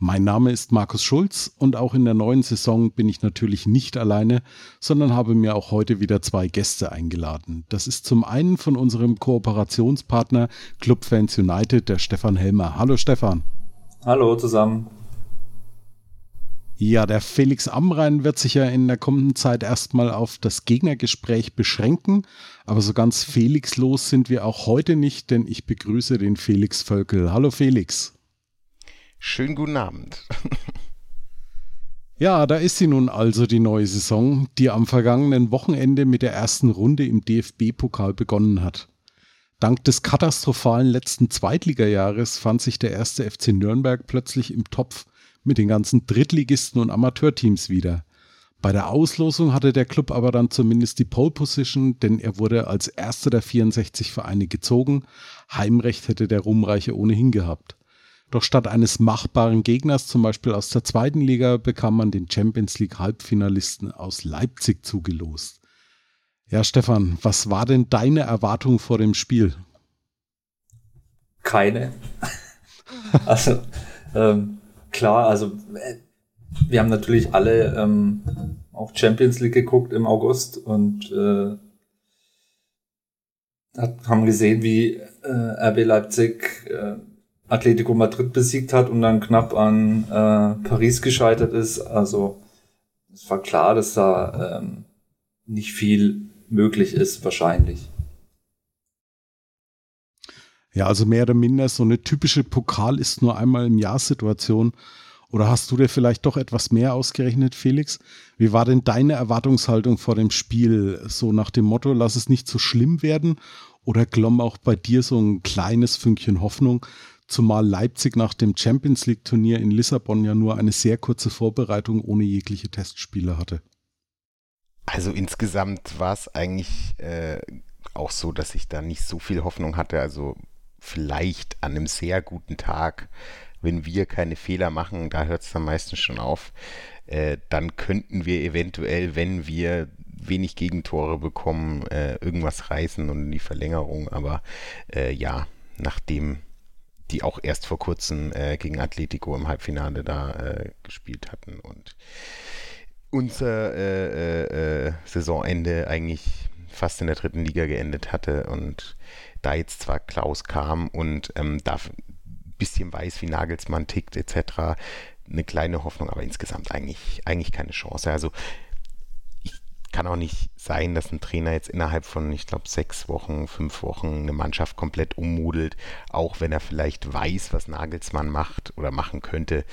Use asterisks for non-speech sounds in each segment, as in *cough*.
Mein Name ist Markus Schulz und auch in der neuen Saison bin ich natürlich nicht alleine, sondern habe mir auch heute wieder zwei Gäste eingeladen. Das ist zum einen von unserem Kooperationspartner Club Fans United, der Stefan Helmer. Hallo Stefan. Hallo zusammen. Ja, der Felix Amrein wird sich ja in der kommenden Zeit erstmal auf das Gegnergespräch beschränken, aber so ganz Felixlos sind wir auch heute nicht, denn ich begrüße den Felix Völkel. Hallo Felix. Schönen guten Abend. Ja, da ist sie nun also die neue Saison, die am vergangenen Wochenende mit der ersten Runde im DFB-Pokal begonnen hat. Dank des katastrophalen letzten Zweitligajahres fand sich der erste FC Nürnberg plötzlich im Topf mit den ganzen Drittligisten und Amateurteams wieder. Bei der Auslosung hatte der Club aber dann zumindest die Pole Position, denn er wurde als erster der 64 Vereine gezogen. Heimrecht hätte der Ruhmreiche ohnehin gehabt. Doch statt eines machbaren Gegners, zum Beispiel aus der zweiten Liga, bekam man den Champions League Halbfinalisten aus Leipzig zugelost. Ja, Stefan, was war denn deine Erwartung vor dem Spiel? Keine. *laughs* also, ähm, klar, also äh, wir haben natürlich alle ähm, auch Champions League geguckt im August und äh, haben gesehen, wie äh, RB Leipzig äh, Atletico Madrid besiegt hat und dann knapp an äh, Paris gescheitert ist. Also es war klar, dass da ähm, nicht viel möglich ist, wahrscheinlich. Ja, also mehr oder minder so eine typische Pokal ist nur einmal im Jahr Situation. Oder hast du dir vielleicht doch etwas mehr ausgerechnet, Felix? Wie war denn deine Erwartungshaltung vor dem Spiel? So nach dem Motto, lass es nicht so schlimm werden? Oder glomm auch bei dir so ein kleines Fünkchen Hoffnung, zumal Leipzig nach dem Champions League Turnier in Lissabon ja nur eine sehr kurze Vorbereitung ohne jegliche Testspiele hatte. Also insgesamt war es eigentlich äh, auch so, dass ich da nicht so viel Hoffnung hatte. Also vielleicht an einem sehr guten Tag, wenn wir keine Fehler machen, da hört es dann meistens schon auf, äh, dann könnten wir eventuell, wenn wir wenig Gegentore bekommen, äh, irgendwas reißen und in die Verlängerung. Aber äh, ja, nachdem die auch erst vor kurzem äh, gegen Atletico im Halbfinale da äh, gespielt hatten und unser äh, äh, äh, Saisonende eigentlich fast in der dritten Liga geendet hatte und da jetzt zwar Klaus kam und ähm, da ein bisschen weiß, wie Nagelsmann tickt etc., eine kleine Hoffnung, aber insgesamt eigentlich, eigentlich keine Chance. Also kann auch nicht sein, dass ein Trainer jetzt innerhalb von, ich glaube, sechs Wochen, fünf Wochen eine Mannschaft komplett ummodelt, auch wenn er vielleicht weiß, was Nagelsmann macht oder machen könnte.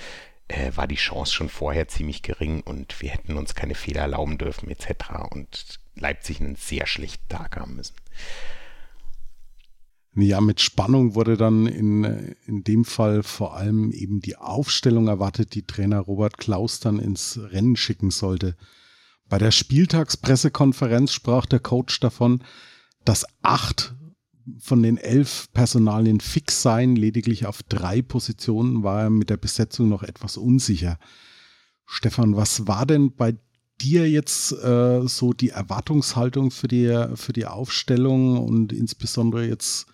Äh, war die Chance schon vorher ziemlich gering und wir hätten uns keine Fehler erlauben dürfen etc. und Leipzig einen sehr schlechten Tag haben müssen. Ja, mit Spannung wurde dann in, in dem Fall vor allem eben die Aufstellung erwartet, die Trainer Robert Klaus dann ins Rennen schicken sollte. Bei der Spieltagspressekonferenz sprach der Coach davon, dass acht von den elf Personalien fix seien. Lediglich auf drei Positionen war er mit der Besetzung noch etwas unsicher. Stefan, was war denn bei dir jetzt äh, so die Erwartungshaltung für die, für die Aufstellung und insbesondere jetzt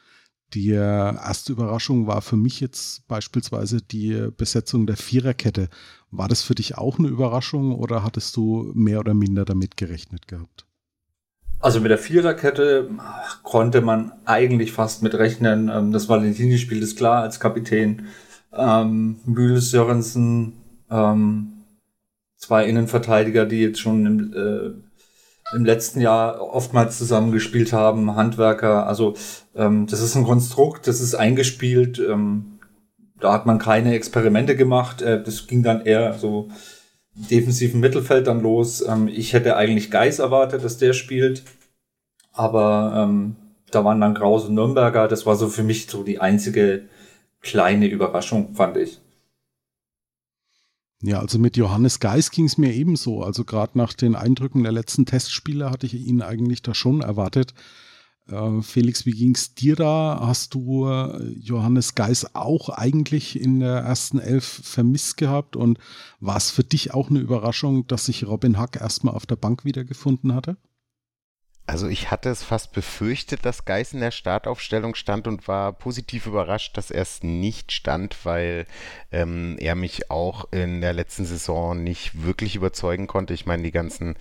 die erste Überraschung war für mich jetzt beispielsweise die Besetzung der Viererkette. War das für dich auch eine Überraschung oder hattest du mehr oder minder damit gerechnet gehabt? Also mit der Viererkette konnte man eigentlich fast mit rechnen. Ähm, das Valentini spielt es klar als Kapitän. Ähm, Mühles, Sörensen, ähm, zwei Innenverteidiger, die jetzt schon im, äh, im letzten Jahr oftmals zusammengespielt haben, Handwerker. Also ähm, das ist ein Konstrukt, das ist eingespielt. Ähm, da hat man keine Experimente gemacht. Äh, das ging dann eher so defensiven Mittelfeld dann los. Ähm, ich hätte eigentlich Geis erwartet, dass der spielt. Aber ähm, da waren dann Krause Nürnberger. Das war so für mich so die einzige kleine Überraschung, fand ich. Ja, also mit Johannes Geis ging es mir ebenso. Also gerade nach den Eindrücken der letzten Testspiele hatte ich ihn eigentlich da schon erwartet. Äh, Felix, wie ging es dir da? Hast du äh, Johannes Geis auch eigentlich in der ersten Elf vermisst gehabt? Und war es für dich auch eine Überraschung, dass sich Robin Hack erstmal auf der Bank wiedergefunden hatte? Also ich hatte es fast befürchtet, dass Geis in der Startaufstellung stand und war positiv überrascht, dass er es nicht stand, weil ähm, er mich auch in der letzten Saison nicht wirklich überzeugen konnte. Ich meine, die ganzen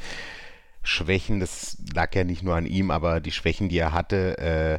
Schwächen, das lag ja nicht nur an ihm, aber die Schwächen, die er hatte, äh,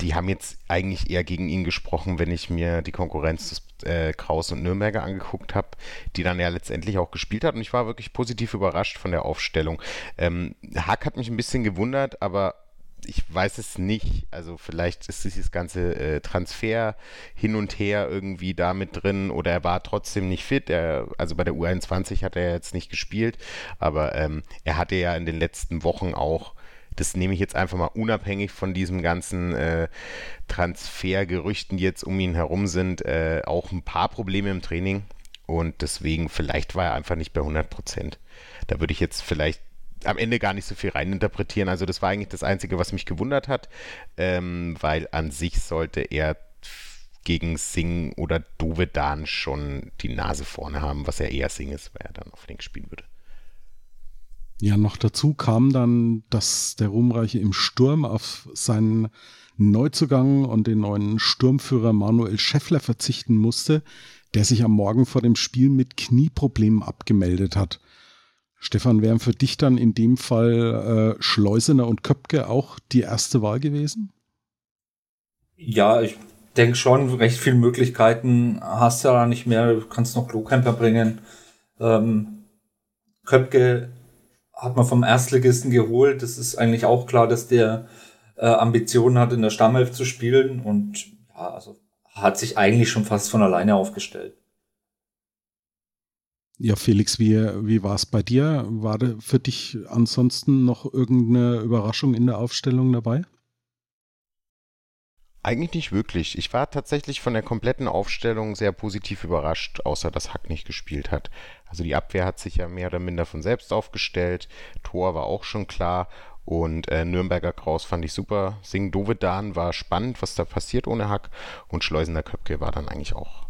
die haben jetzt eigentlich eher gegen ihn gesprochen, wenn ich mir die Konkurrenz des äh, Kraus und Nürnberger angeguckt habe, die dann ja letztendlich auch gespielt hat. Und ich war wirklich positiv überrascht von der Aufstellung. Ähm, Hack hat mich ein bisschen gewundert, aber ich weiß es nicht. Also vielleicht ist dieses ganze äh, Transfer hin und her irgendwie da mit drin oder er war trotzdem nicht fit. Er, also bei der U21 hat er jetzt nicht gespielt, aber ähm, er hatte ja in den letzten Wochen auch das nehme ich jetzt einfach mal unabhängig von diesem ganzen äh, Transfergerüchten, die jetzt um ihn herum sind, äh, auch ein paar Probleme im Training. Und deswegen, vielleicht war er einfach nicht bei 100 Prozent. Da würde ich jetzt vielleicht am Ende gar nicht so viel reininterpretieren. Also das war eigentlich das Einzige, was mich gewundert hat, ähm, weil an sich sollte er gegen Singh oder Dovedan schon die Nase vorne haben, was ja eher Singh ist, weil er dann auf links spielen würde. Ja, noch dazu kam dann, dass der Ruhmreiche im Sturm auf seinen Neuzugang und den neuen Sturmführer Manuel Scheffler verzichten musste, der sich am Morgen vor dem Spiel mit Knieproblemen abgemeldet hat. Stefan, wären für dich dann in dem Fall äh, Schleusener und Köpke auch die erste Wahl gewesen? Ja, ich denke schon, recht viele Möglichkeiten hast du ja nicht mehr. Du kannst noch Klokemper bringen. Ähm, Köpke hat man vom Erstligisten geholt. Das ist eigentlich auch klar, dass der äh, Ambitionen hat, in der Stammelf zu spielen und ja, also hat sich eigentlich schon fast von alleine aufgestellt. Ja, Felix, wie, wie war es bei dir? War für dich ansonsten noch irgendeine Überraschung in der Aufstellung dabei? Eigentlich nicht wirklich. Ich war tatsächlich von der kompletten Aufstellung sehr positiv überrascht, außer dass Hack nicht gespielt hat. Also die Abwehr hat sich ja mehr oder minder von selbst aufgestellt. Tor war auch schon klar. Und äh, Nürnberger Kraus fand ich super. Sing Dovedan war spannend, was da passiert ohne Hack. Und Schleusender Köpke war dann eigentlich auch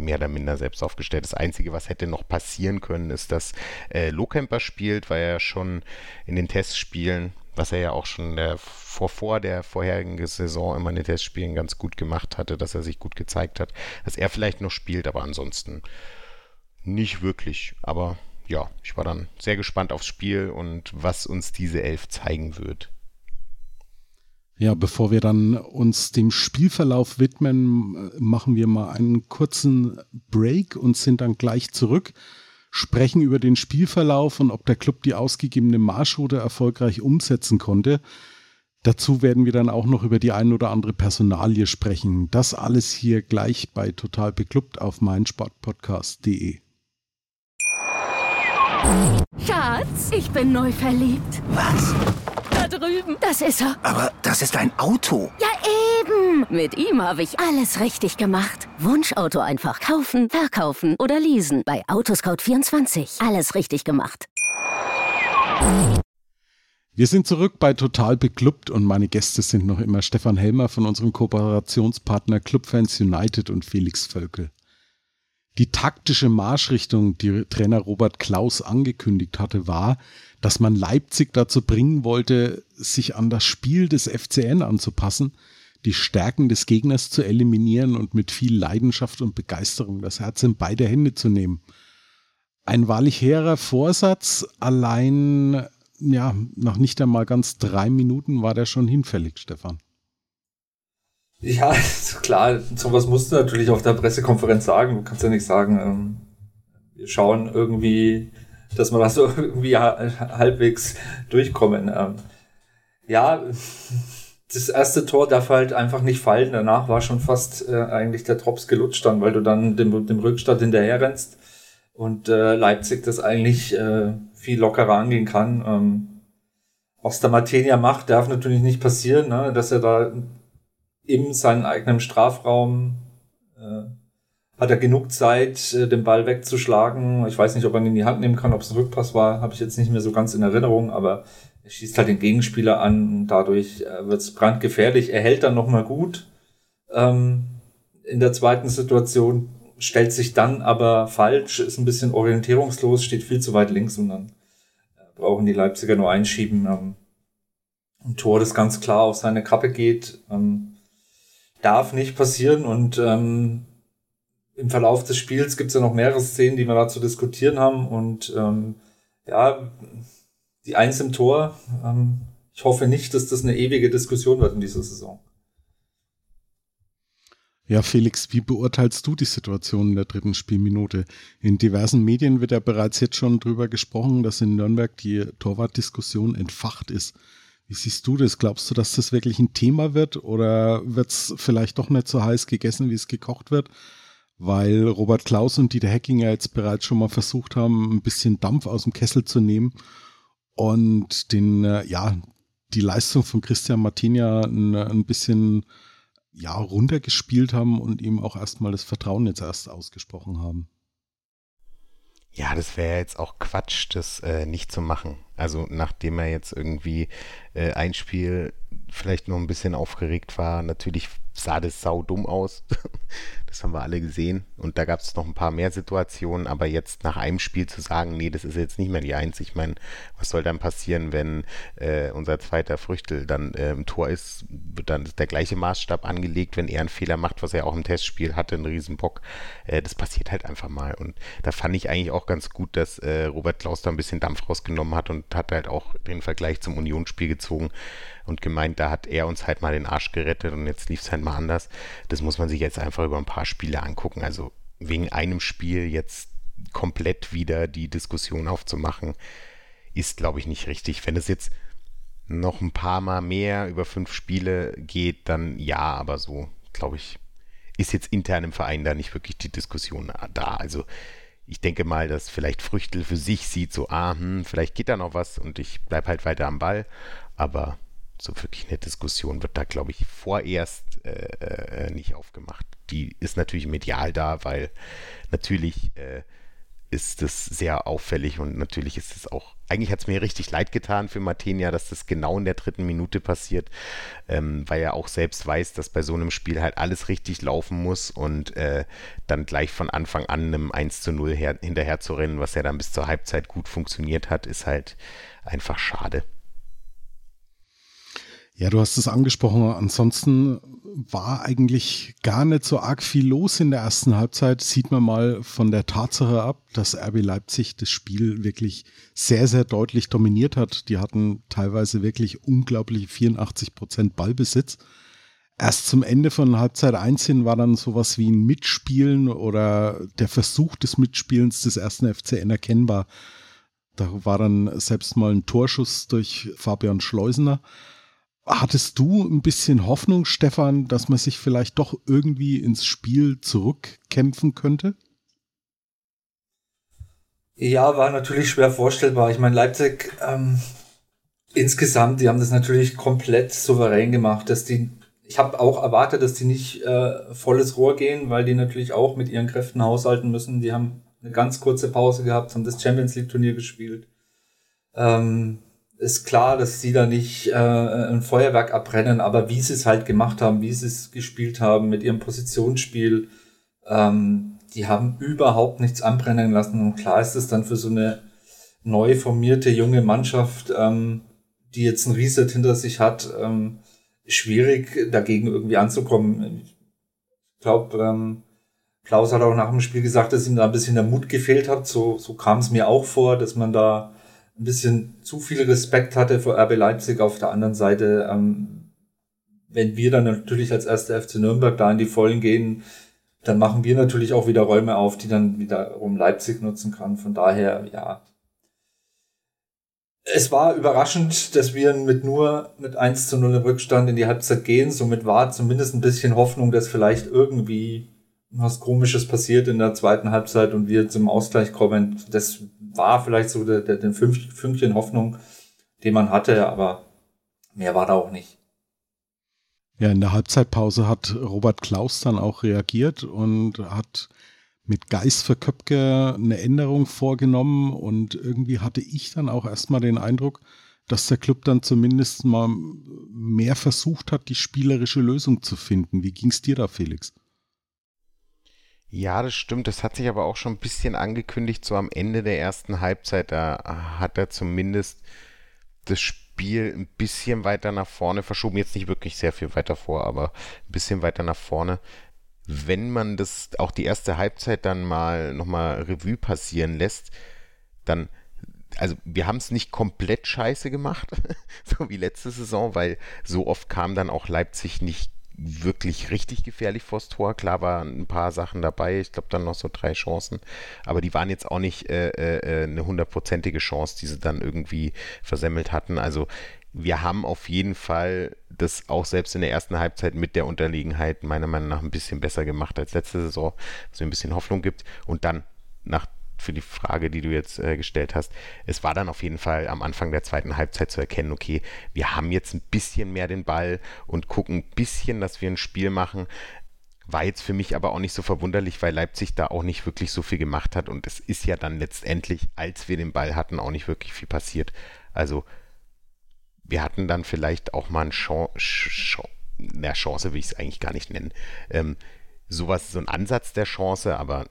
mehr oder minder selbst aufgestellt. Das Einzige, was hätte noch passieren können, ist, dass äh, Lohkemper spielt, weil er schon in den Testspielen was er ja auch schon der, vor, vor der vorherigen Saison immer in den Testspielen ganz gut gemacht hatte, dass er sich gut gezeigt hat, dass er vielleicht noch spielt, aber ansonsten nicht wirklich. Aber ja, ich war dann sehr gespannt aufs Spiel und was uns diese Elf zeigen wird. Ja, bevor wir dann uns dem Spielverlauf widmen, machen wir mal einen kurzen Break und sind dann gleich zurück sprechen über den Spielverlauf und ob der Club die ausgegebene Marschroute erfolgreich umsetzen konnte. Dazu werden wir dann auch noch über die ein oder andere Personalie sprechen. Das alles hier gleich bei Total Beklubbt auf meinsportpodcast.de. Schatz, ich bin neu verliebt. Was? Da drüben. Das ist er. Aber das ist ein Auto. Ja, eben. Mit ihm habe ich alles richtig gemacht. Wunschauto einfach kaufen, verkaufen oder leasen. Bei Autoscout24. Alles richtig gemacht. Wir sind zurück bei Total Beklubbt und meine Gäste sind noch immer Stefan Helmer von unserem Kooperationspartner Clubfans United und Felix Völkel. Die taktische Marschrichtung, die Trainer Robert Klaus angekündigt hatte, war, dass man Leipzig dazu bringen wollte, sich an das Spiel des FCN anzupassen, die Stärken des Gegners zu eliminieren und mit viel Leidenschaft und Begeisterung das Herz in beide Hände zu nehmen. Ein wahrlich hehrer Vorsatz, allein ja, nach nicht einmal ganz drei Minuten war der schon hinfällig, Stefan. Ja, *laughs* klar, sowas musst du natürlich auf der Pressekonferenz sagen. Du kannst ja nicht sagen, ähm, wir schauen irgendwie dass wir da so *laughs* irgendwie halbwegs durchkommen. Ähm, ja, das erste Tor darf halt einfach nicht fallen. Danach war schon fast äh, eigentlich der Drops gelutscht dann, weil du dann dem, dem Rückstand hinterher rennst und äh, Leipzig das eigentlich äh, viel lockerer angehen kann. Ähm, was der Matenia macht, darf natürlich nicht passieren, ne? dass er da in seinem eigenen Strafraum äh, hat er genug Zeit, äh, den Ball wegzuschlagen. Ich weiß nicht, ob er ihn in die Hand nehmen kann, ob es ein Rückpass war, habe ich jetzt nicht mehr so ganz in Erinnerung, aber er schießt halt den Gegenspieler an und dadurch äh, wird es brandgefährlich. Er hält dann nochmal gut ähm, in der zweiten Situation, stellt sich dann aber falsch, ist ein bisschen orientierungslos, steht viel zu weit links und dann äh, brauchen die Leipziger nur einschieben. Ähm, ein Tor, das ganz klar auf seine Kappe geht, ähm, darf nicht passieren und ähm, im Verlauf des Spiels gibt es ja noch mehrere Szenen, die wir da zu diskutieren haben. Und ähm, ja, die Eins im Tor, ähm, ich hoffe nicht, dass das eine ewige Diskussion wird in dieser Saison. Ja, Felix, wie beurteilst du die Situation in der dritten Spielminute? In diversen Medien wird ja bereits jetzt schon drüber gesprochen, dass in Nürnberg die Torwartdiskussion entfacht ist. Wie siehst du das? Glaubst du, dass das wirklich ein Thema wird oder wird es vielleicht doch nicht so heiß gegessen, wie es gekocht wird? weil Robert Klaus und Dieter Hecking ja jetzt bereits schon mal versucht haben, ein bisschen Dampf aus dem Kessel zu nehmen und den, äh, ja, die Leistung von Christian Martinia ein, ein bisschen ja, runtergespielt haben und ihm auch erstmal das Vertrauen jetzt erst ausgesprochen haben. Ja, das wäre jetzt auch Quatsch, das äh, nicht zu machen. Also nachdem er jetzt irgendwie äh, ein Spiel vielleicht noch ein bisschen aufgeregt war, natürlich sah das sau dumm aus. *laughs* Das haben wir alle gesehen. Und da gab es noch ein paar mehr Situationen. Aber jetzt nach einem Spiel zu sagen, nee, das ist jetzt nicht mehr die Eins. Ich meine, was soll dann passieren, wenn äh, unser zweiter Früchtel dann äh, im Tor ist? Wird dann der gleiche Maßstab angelegt, wenn er einen Fehler macht, was er auch im Testspiel hatte, einen Riesenbock. Äh, das passiert halt einfach mal. Und da fand ich eigentlich auch ganz gut, dass äh, Robert Klaus da ein bisschen Dampf rausgenommen hat und hat halt auch den Vergleich zum Unionsspiel gezogen und gemeint, da hat er uns halt mal den Arsch gerettet und jetzt lief es halt mal anders. Das muss man sich jetzt einfach über ein paar Spiele angucken. Also wegen einem Spiel jetzt komplett wieder die Diskussion aufzumachen, ist, glaube ich, nicht richtig. Wenn es jetzt noch ein paar Mal mehr über fünf Spiele geht, dann ja, aber so, glaube ich, ist jetzt intern im Verein da nicht wirklich die Diskussion da. Also ich denke mal, dass vielleicht Früchtel für sich sieht, so, ah, hm, vielleicht geht da noch was und ich bleibe halt weiter am Ball. Aber so wirklich eine Diskussion wird da, glaube ich, vorerst äh, äh, nicht aufgemacht. Die ist natürlich medial da, weil natürlich äh, ist das sehr auffällig und natürlich ist es auch, eigentlich hat es mir richtig leid getan für Martenia, dass das genau in der dritten Minute passiert, ähm, weil er auch selbst weiß, dass bei so einem Spiel halt alles richtig laufen muss und äh, dann gleich von Anfang an einem 1 zu 0 her, hinterher zu rennen, was ja dann bis zur Halbzeit gut funktioniert hat, ist halt einfach schade. Ja, du hast es angesprochen. Ansonsten war eigentlich gar nicht so arg viel los in der ersten Halbzeit. Sieht man mal von der Tatsache ab, dass RB Leipzig das Spiel wirklich sehr, sehr deutlich dominiert hat. Die hatten teilweise wirklich unglaubliche 84 Prozent Ballbesitz. Erst zum Ende von Halbzeit 1 hin war dann sowas wie ein Mitspielen oder der Versuch des Mitspielens des ersten FCN erkennbar. Da war dann selbst mal ein Torschuss durch Fabian Schleusener. Hattest du ein bisschen Hoffnung, Stefan, dass man sich vielleicht doch irgendwie ins Spiel zurückkämpfen könnte? Ja, war natürlich schwer vorstellbar. Ich meine, Leipzig ähm, insgesamt, die haben das natürlich komplett souverän gemacht, dass die ich habe auch erwartet, dass die nicht äh, volles Rohr gehen, weil die natürlich auch mit ihren Kräften haushalten müssen. Die haben eine ganz kurze Pause gehabt, haben das Champions League Turnier gespielt. Ähm, ist klar, dass sie da nicht äh, ein Feuerwerk abbrennen, aber wie sie es halt gemacht haben, wie sie es gespielt haben mit ihrem Positionsspiel, ähm, die haben überhaupt nichts anbrennen lassen. Und klar ist es dann für so eine neu formierte junge Mannschaft, ähm, die jetzt ein Reset hinter sich hat, ähm, schwierig dagegen irgendwie anzukommen. Ich glaube, ähm, Klaus hat auch nach dem Spiel gesagt, dass ihm da ein bisschen der Mut gefehlt hat. So, so kam es mir auch vor, dass man da ein bisschen zu viel Respekt hatte vor RB Leipzig. Auf der anderen Seite, ähm, wenn wir dann natürlich als erster FC Nürnberg da in die Vollen gehen, dann machen wir natürlich auch wieder Räume auf, die dann wiederum Leipzig nutzen kann. Von daher, ja. Es war überraschend, dass wir mit nur mit 1 zu 0 im Rückstand in die Halbzeit gehen. Somit war zumindest ein bisschen Hoffnung, dass vielleicht irgendwie was Komisches passiert in der zweiten Halbzeit und wir zum Ausgleich kommen. Das war vielleicht so der, der, der Fünkchen Hoffnung, den man hatte, aber mehr war da auch nicht. Ja, in der Halbzeitpause hat Robert Klaus dann auch reagiert und hat mit Geist für Köpke eine Änderung vorgenommen und irgendwie hatte ich dann auch erstmal den Eindruck, dass der Club dann zumindest mal mehr versucht hat, die spielerische Lösung zu finden. Wie ging es dir da, Felix? Ja, das stimmt. Das hat sich aber auch schon ein bisschen angekündigt, so am Ende der ersten Halbzeit. Da hat er zumindest das Spiel ein bisschen weiter nach vorne verschoben. Jetzt nicht wirklich sehr viel weiter vor, aber ein bisschen weiter nach vorne. Wenn man das auch die erste Halbzeit dann mal nochmal Revue passieren lässt, dann also wir haben es nicht komplett scheiße gemacht, *laughs* so wie letzte Saison, weil so oft kam dann auch Leipzig nicht wirklich richtig gefährlich vors Tor. Klar waren ein paar Sachen dabei, ich glaube dann noch so drei Chancen, aber die waren jetzt auch nicht äh, äh, eine hundertprozentige Chance, die sie dann irgendwie versemmelt hatten. Also wir haben auf jeden Fall das auch selbst in der ersten Halbzeit mit der Unterlegenheit meiner Meinung nach ein bisschen besser gemacht als letzte Saison, was mir ein bisschen Hoffnung gibt. Und dann nach für die Frage, die du jetzt äh, gestellt hast. Es war dann auf jeden Fall am Anfang der zweiten Halbzeit zu erkennen, okay, wir haben jetzt ein bisschen mehr den Ball und gucken ein bisschen, dass wir ein Spiel machen. War jetzt für mich aber auch nicht so verwunderlich, weil Leipzig da auch nicht wirklich so viel gemacht hat und es ist ja dann letztendlich, als wir den Ball hatten, auch nicht wirklich viel passiert. Also wir hatten dann vielleicht auch mal eine Chance, Chance, Chance will ich es eigentlich gar nicht nennen. Ähm, sowas, so ein Ansatz der Chance, aber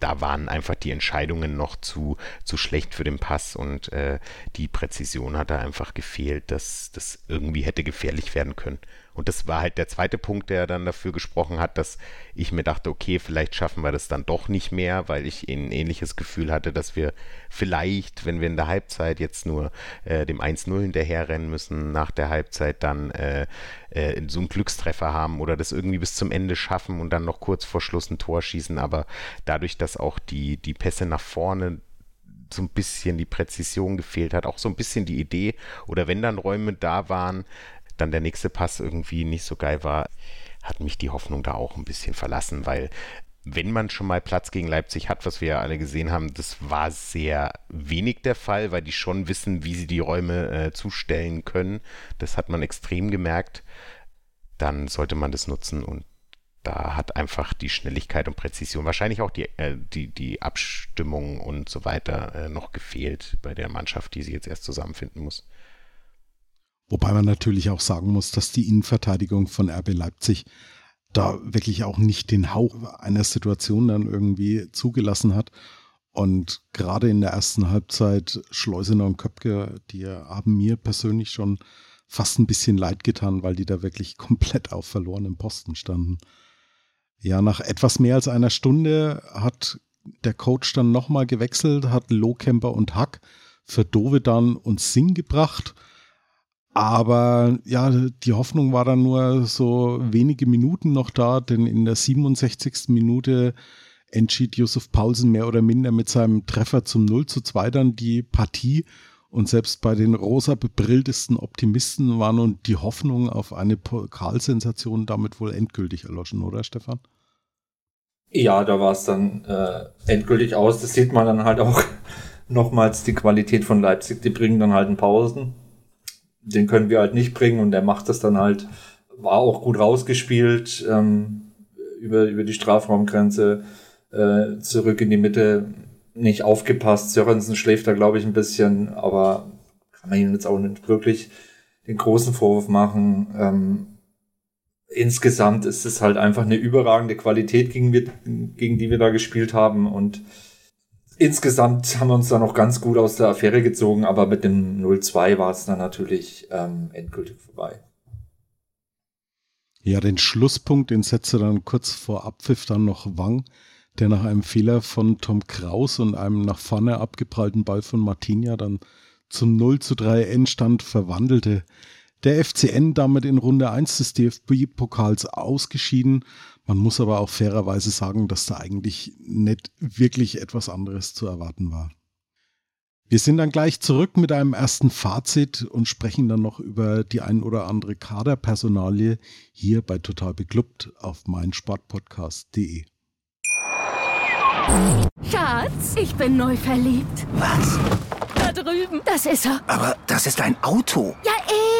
da waren einfach die Entscheidungen noch zu, zu schlecht für den Pass und äh, die Präzision hat da einfach gefehlt, dass das irgendwie hätte gefährlich werden können. Und das war halt der zweite Punkt, der dann dafür gesprochen hat, dass ich mir dachte, okay, vielleicht schaffen wir das dann doch nicht mehr, weil ich ein ähnliches Gefühl hatte, dass wir vielleicht, wenn wir in der Halbzeit jetzt nur äh, dem 1-0 hinterherrennen müssen, nach der Halbzeit dann äh, äh, so einen Glückstreffer haben oder das irgendwie bis zum Ende schaffen und dann noch kurz vor Schluss ein Tor schießen. Aber dadurch, dass auch die, die Pässe nach vorne so ein bisschen die Präzision gefehlt hat, auch so ein bisschen die Idee oder wenn dann Räume da waren, dann der nächste Pass irgendwie nicht so geil war, hat mich die Hoffnung da auch ein bisschen verlassen, weil wenn man schon mal Platz gegen Leipzig hat, was wir ja alle gesehen haben, das war sehr wenig der Fall, weil die schon wissen, wie sie die Räume äh, zustellen können. Das hat man extrem gemerkt. Dann sollte man das nutzen und da hat einfach die Schnelligkeit und Präzision, wahrscheinlich auch die, äh, die, die Abstimmung und so weiter äh, noch gefehlt bei der Mannschaft, die sie jetzt erst zusammenfinden muss. Wobei man natürlich auch sagen muss, dass die Innenverteidigung von RB Leipzig da wirklich auch nicht den Hauch einer Situation dann irgendwie zugelassen hat. Und gerade in der ersten Halbzeit Schleusener und Köpke, die haben mir persönlich schon fast ein bisschen leid getan, weil die da wirklich *laughs* komplett auf verlorenem Posten standen. Ja, nach etwas mehr als einer Stunde hat der Coach dann nochmal gewechselt, hat Lohkemper und Hack für Dovedan und Singh gebracht – aber ja, die Hoffnung war dann nur so wenige Minuten noch da, denn in der 67. Minute entschied Josef Paulsen mehr oder minder mit seinem Treffer zum 0 zu 2 dann die Partie. Und selbst bei den rosa bebrilltesten Optimisten war nun die Hoffnung auf eine Pokalsensation damit wohl endgültig erloschen, oder Stefan? Ja, da war es dann äh, endgültig aus. Das sieht man dann halt auch *laughs* nochmals die Qualität von Leipzig. Die bringen dann halt einen Pausen den können wir halt nicht bringen und der macht das dann halt, war auch gut rausgespielt, ähm, über, über die Strafraumgrenze, äh, zurück in die Mitte, nicht aufgepasst. Sörensen schläft da, glaube ich, ein bisschen, aber kann man ihm jetzt auch nicht wirklich den großen Vorwurf machen. Ähm, insgesamt ist es halt einfach eine überragende Qualität, gegen, wir, gegen die wir da gespielt haben und insgesamt haben wir uns da noch ganz gut aus der Affäre gezogen, aber mit dem 0-2 war es dann natürlich ähm, endgültig vorbei. Ja, den Schlusspunkt, den setzte dann kurz vor Abpfiff dann noch Wang, der nach einem Fehler von Tom Kraus und einem nach vorne abgeprallten Ball von Martinia dann zum 0 zu 3 Endstand verwandelte. Der FCN damit in Runde 1 des DFB-Pokals ausgeschieden. Man muss aber auch fairerweise sagen, dass da eigentlich nicht wirklich etwas anderes zu erwarten war. Wir sind dann gleich zurück mit einem ersten Fazit und sprechen dann noch über die ein oder andere Kaderpersonalie hier bei Total Beklubbt auf meinsportpodcast.de. Schatz, ich bin neu verliebt. Was? Das ist er. Aber das ist ein Auto. Ja,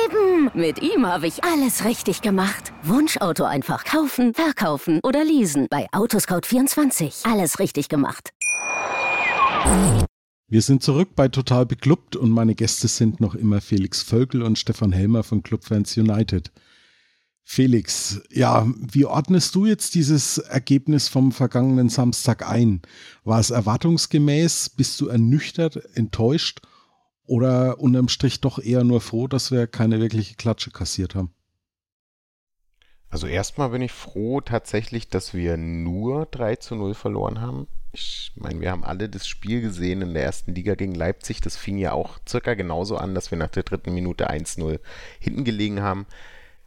eben. Mit ihm habe ich alles richtig gemacht. Wunschauto einfach kaufen, verkaufen oder leasen. Bei Autoscout24. Alles richtig gemacht. Wir sind zurück bei Total Beklubbt und meine Gäste sind noch immer Felix Völkel und Stefan Helmer von Clubfans United. Felix, ja, wie ordnest du jetzt dieses Ergebnis vom vergangenen Samstag ein? War es erwartungsgemäß? Bist du ernüchtert, enttäuscht oder unterm Strich doch eher nur froh, dass wir keine wirkliche Klatsche kassiert haben? Also erstmal bin ich froh tatsächlich, dass wir nur 3 zu 0 verloren haben. Ich meine, wir haben alle das Spiel gesehen in der ersten Liga gegen Leipzig. Das fing ja auch circa genauso an, dass wir nach der dritten Minute 1-0 hinten gelegen haben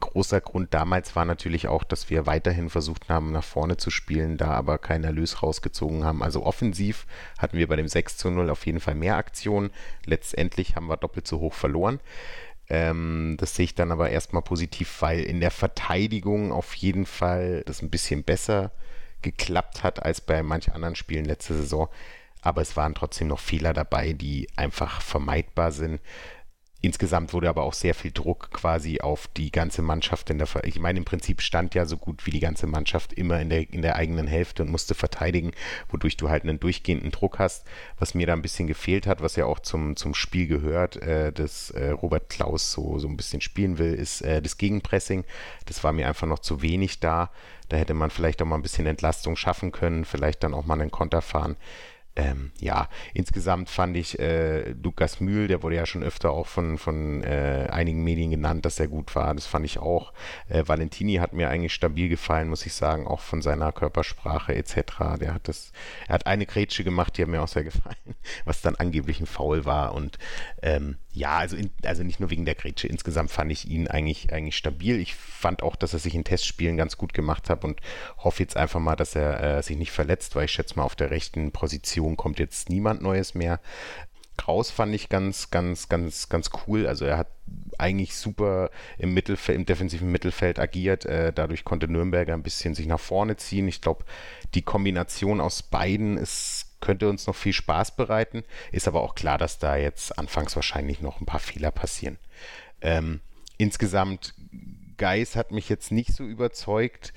großer Grund damals war natürlich auch, dass wir weiterhin versucht haben, nach vorne zu spielen, da aber keinen Erlös rausgezogen haben. Also offensiv hatten wir bei dem 6 zu 0 auf jeden Fall mehr Aktionen. Letztendlich haben wir doppelt so hoch verloren. Ähm, das sehe ich dann aber erstmal positiv, weil in der Verteidigung auf jeden Fall das ein bisschen besser geklappt hat als bei manchen anderen Spielen letzte Saison. Aber es waren trotzdem noch Fehler dabei, die einfach vermeidbar sind. Insgesamt wurde aber auch sehr viel Druck quasi auf die ganze Mannschaft in der Ver Ich meine, im Prinzip stand ja so gut wie die ganze Mannschaft immer in der, in der eigenen Hälfte und musste verteidigen, wodurch du halt einen durchgehenden Druck hast. Was mir da ein bisschen gefehlt hat, was ja auch zum, zum Spiel gehört, äh, dass äh, Robert Klaus so, so ein bisschen spielen will, ist äh, das Gegenpressing. Das war mir einfach noch zu wenig da. Da hätte man vielleicht auch mal ein bisschen Entlastung schaffen können, vielleicht dann auch mal einen Konter fahren. Ähm, ja, insgesamt fand ich äh, Lukas Mühl, der wurde ja schon öfter auch von, von äh, einigen Medien genannt, dass er gut war. Das fand ich auch. Äh, Valentini hat mir eigentlich stabil gefallen, muss ich sagen, auch von seiner Körpersprache etc. Der hat das, er hat eine Grätsche gemacht, die hat mir auch sehr gefallen, *laughs* was dann angeblich ein Foul war. Und ähm, ja, also, in, also nicht nur wegen der Grätsche. Insgesamt fand ich ihn eigentlich, eigentlich stabil. Ich fand auch, dass er sich in Testspielen ganz gut gemacht hat und hoffe jetzt einfach mal, dass er äh, sich nicht verletzt, weil ich schätze mal, auf der rechten Position kommt jetzt niemand Neues mehr. Kraus fand ich ganz, ganz, ganz, ganz cool. Also er hat eigentlich super im Mittelfeld, im defensiven Mittelfeld agiert. Äh, dadurch konnte Nürnberger ein bisschen sich nach vorne ziehen. Ich glaube, die Kombination aus beiden ist könnte uns noch viel Spaß bereiten. Ist aber auch klar, dass da jetzt anfangs wahrscheinlich noch ein paar Fehler passieren. Ähm, insgesamt, Geis hat mich jetzt nicht so überzeugt.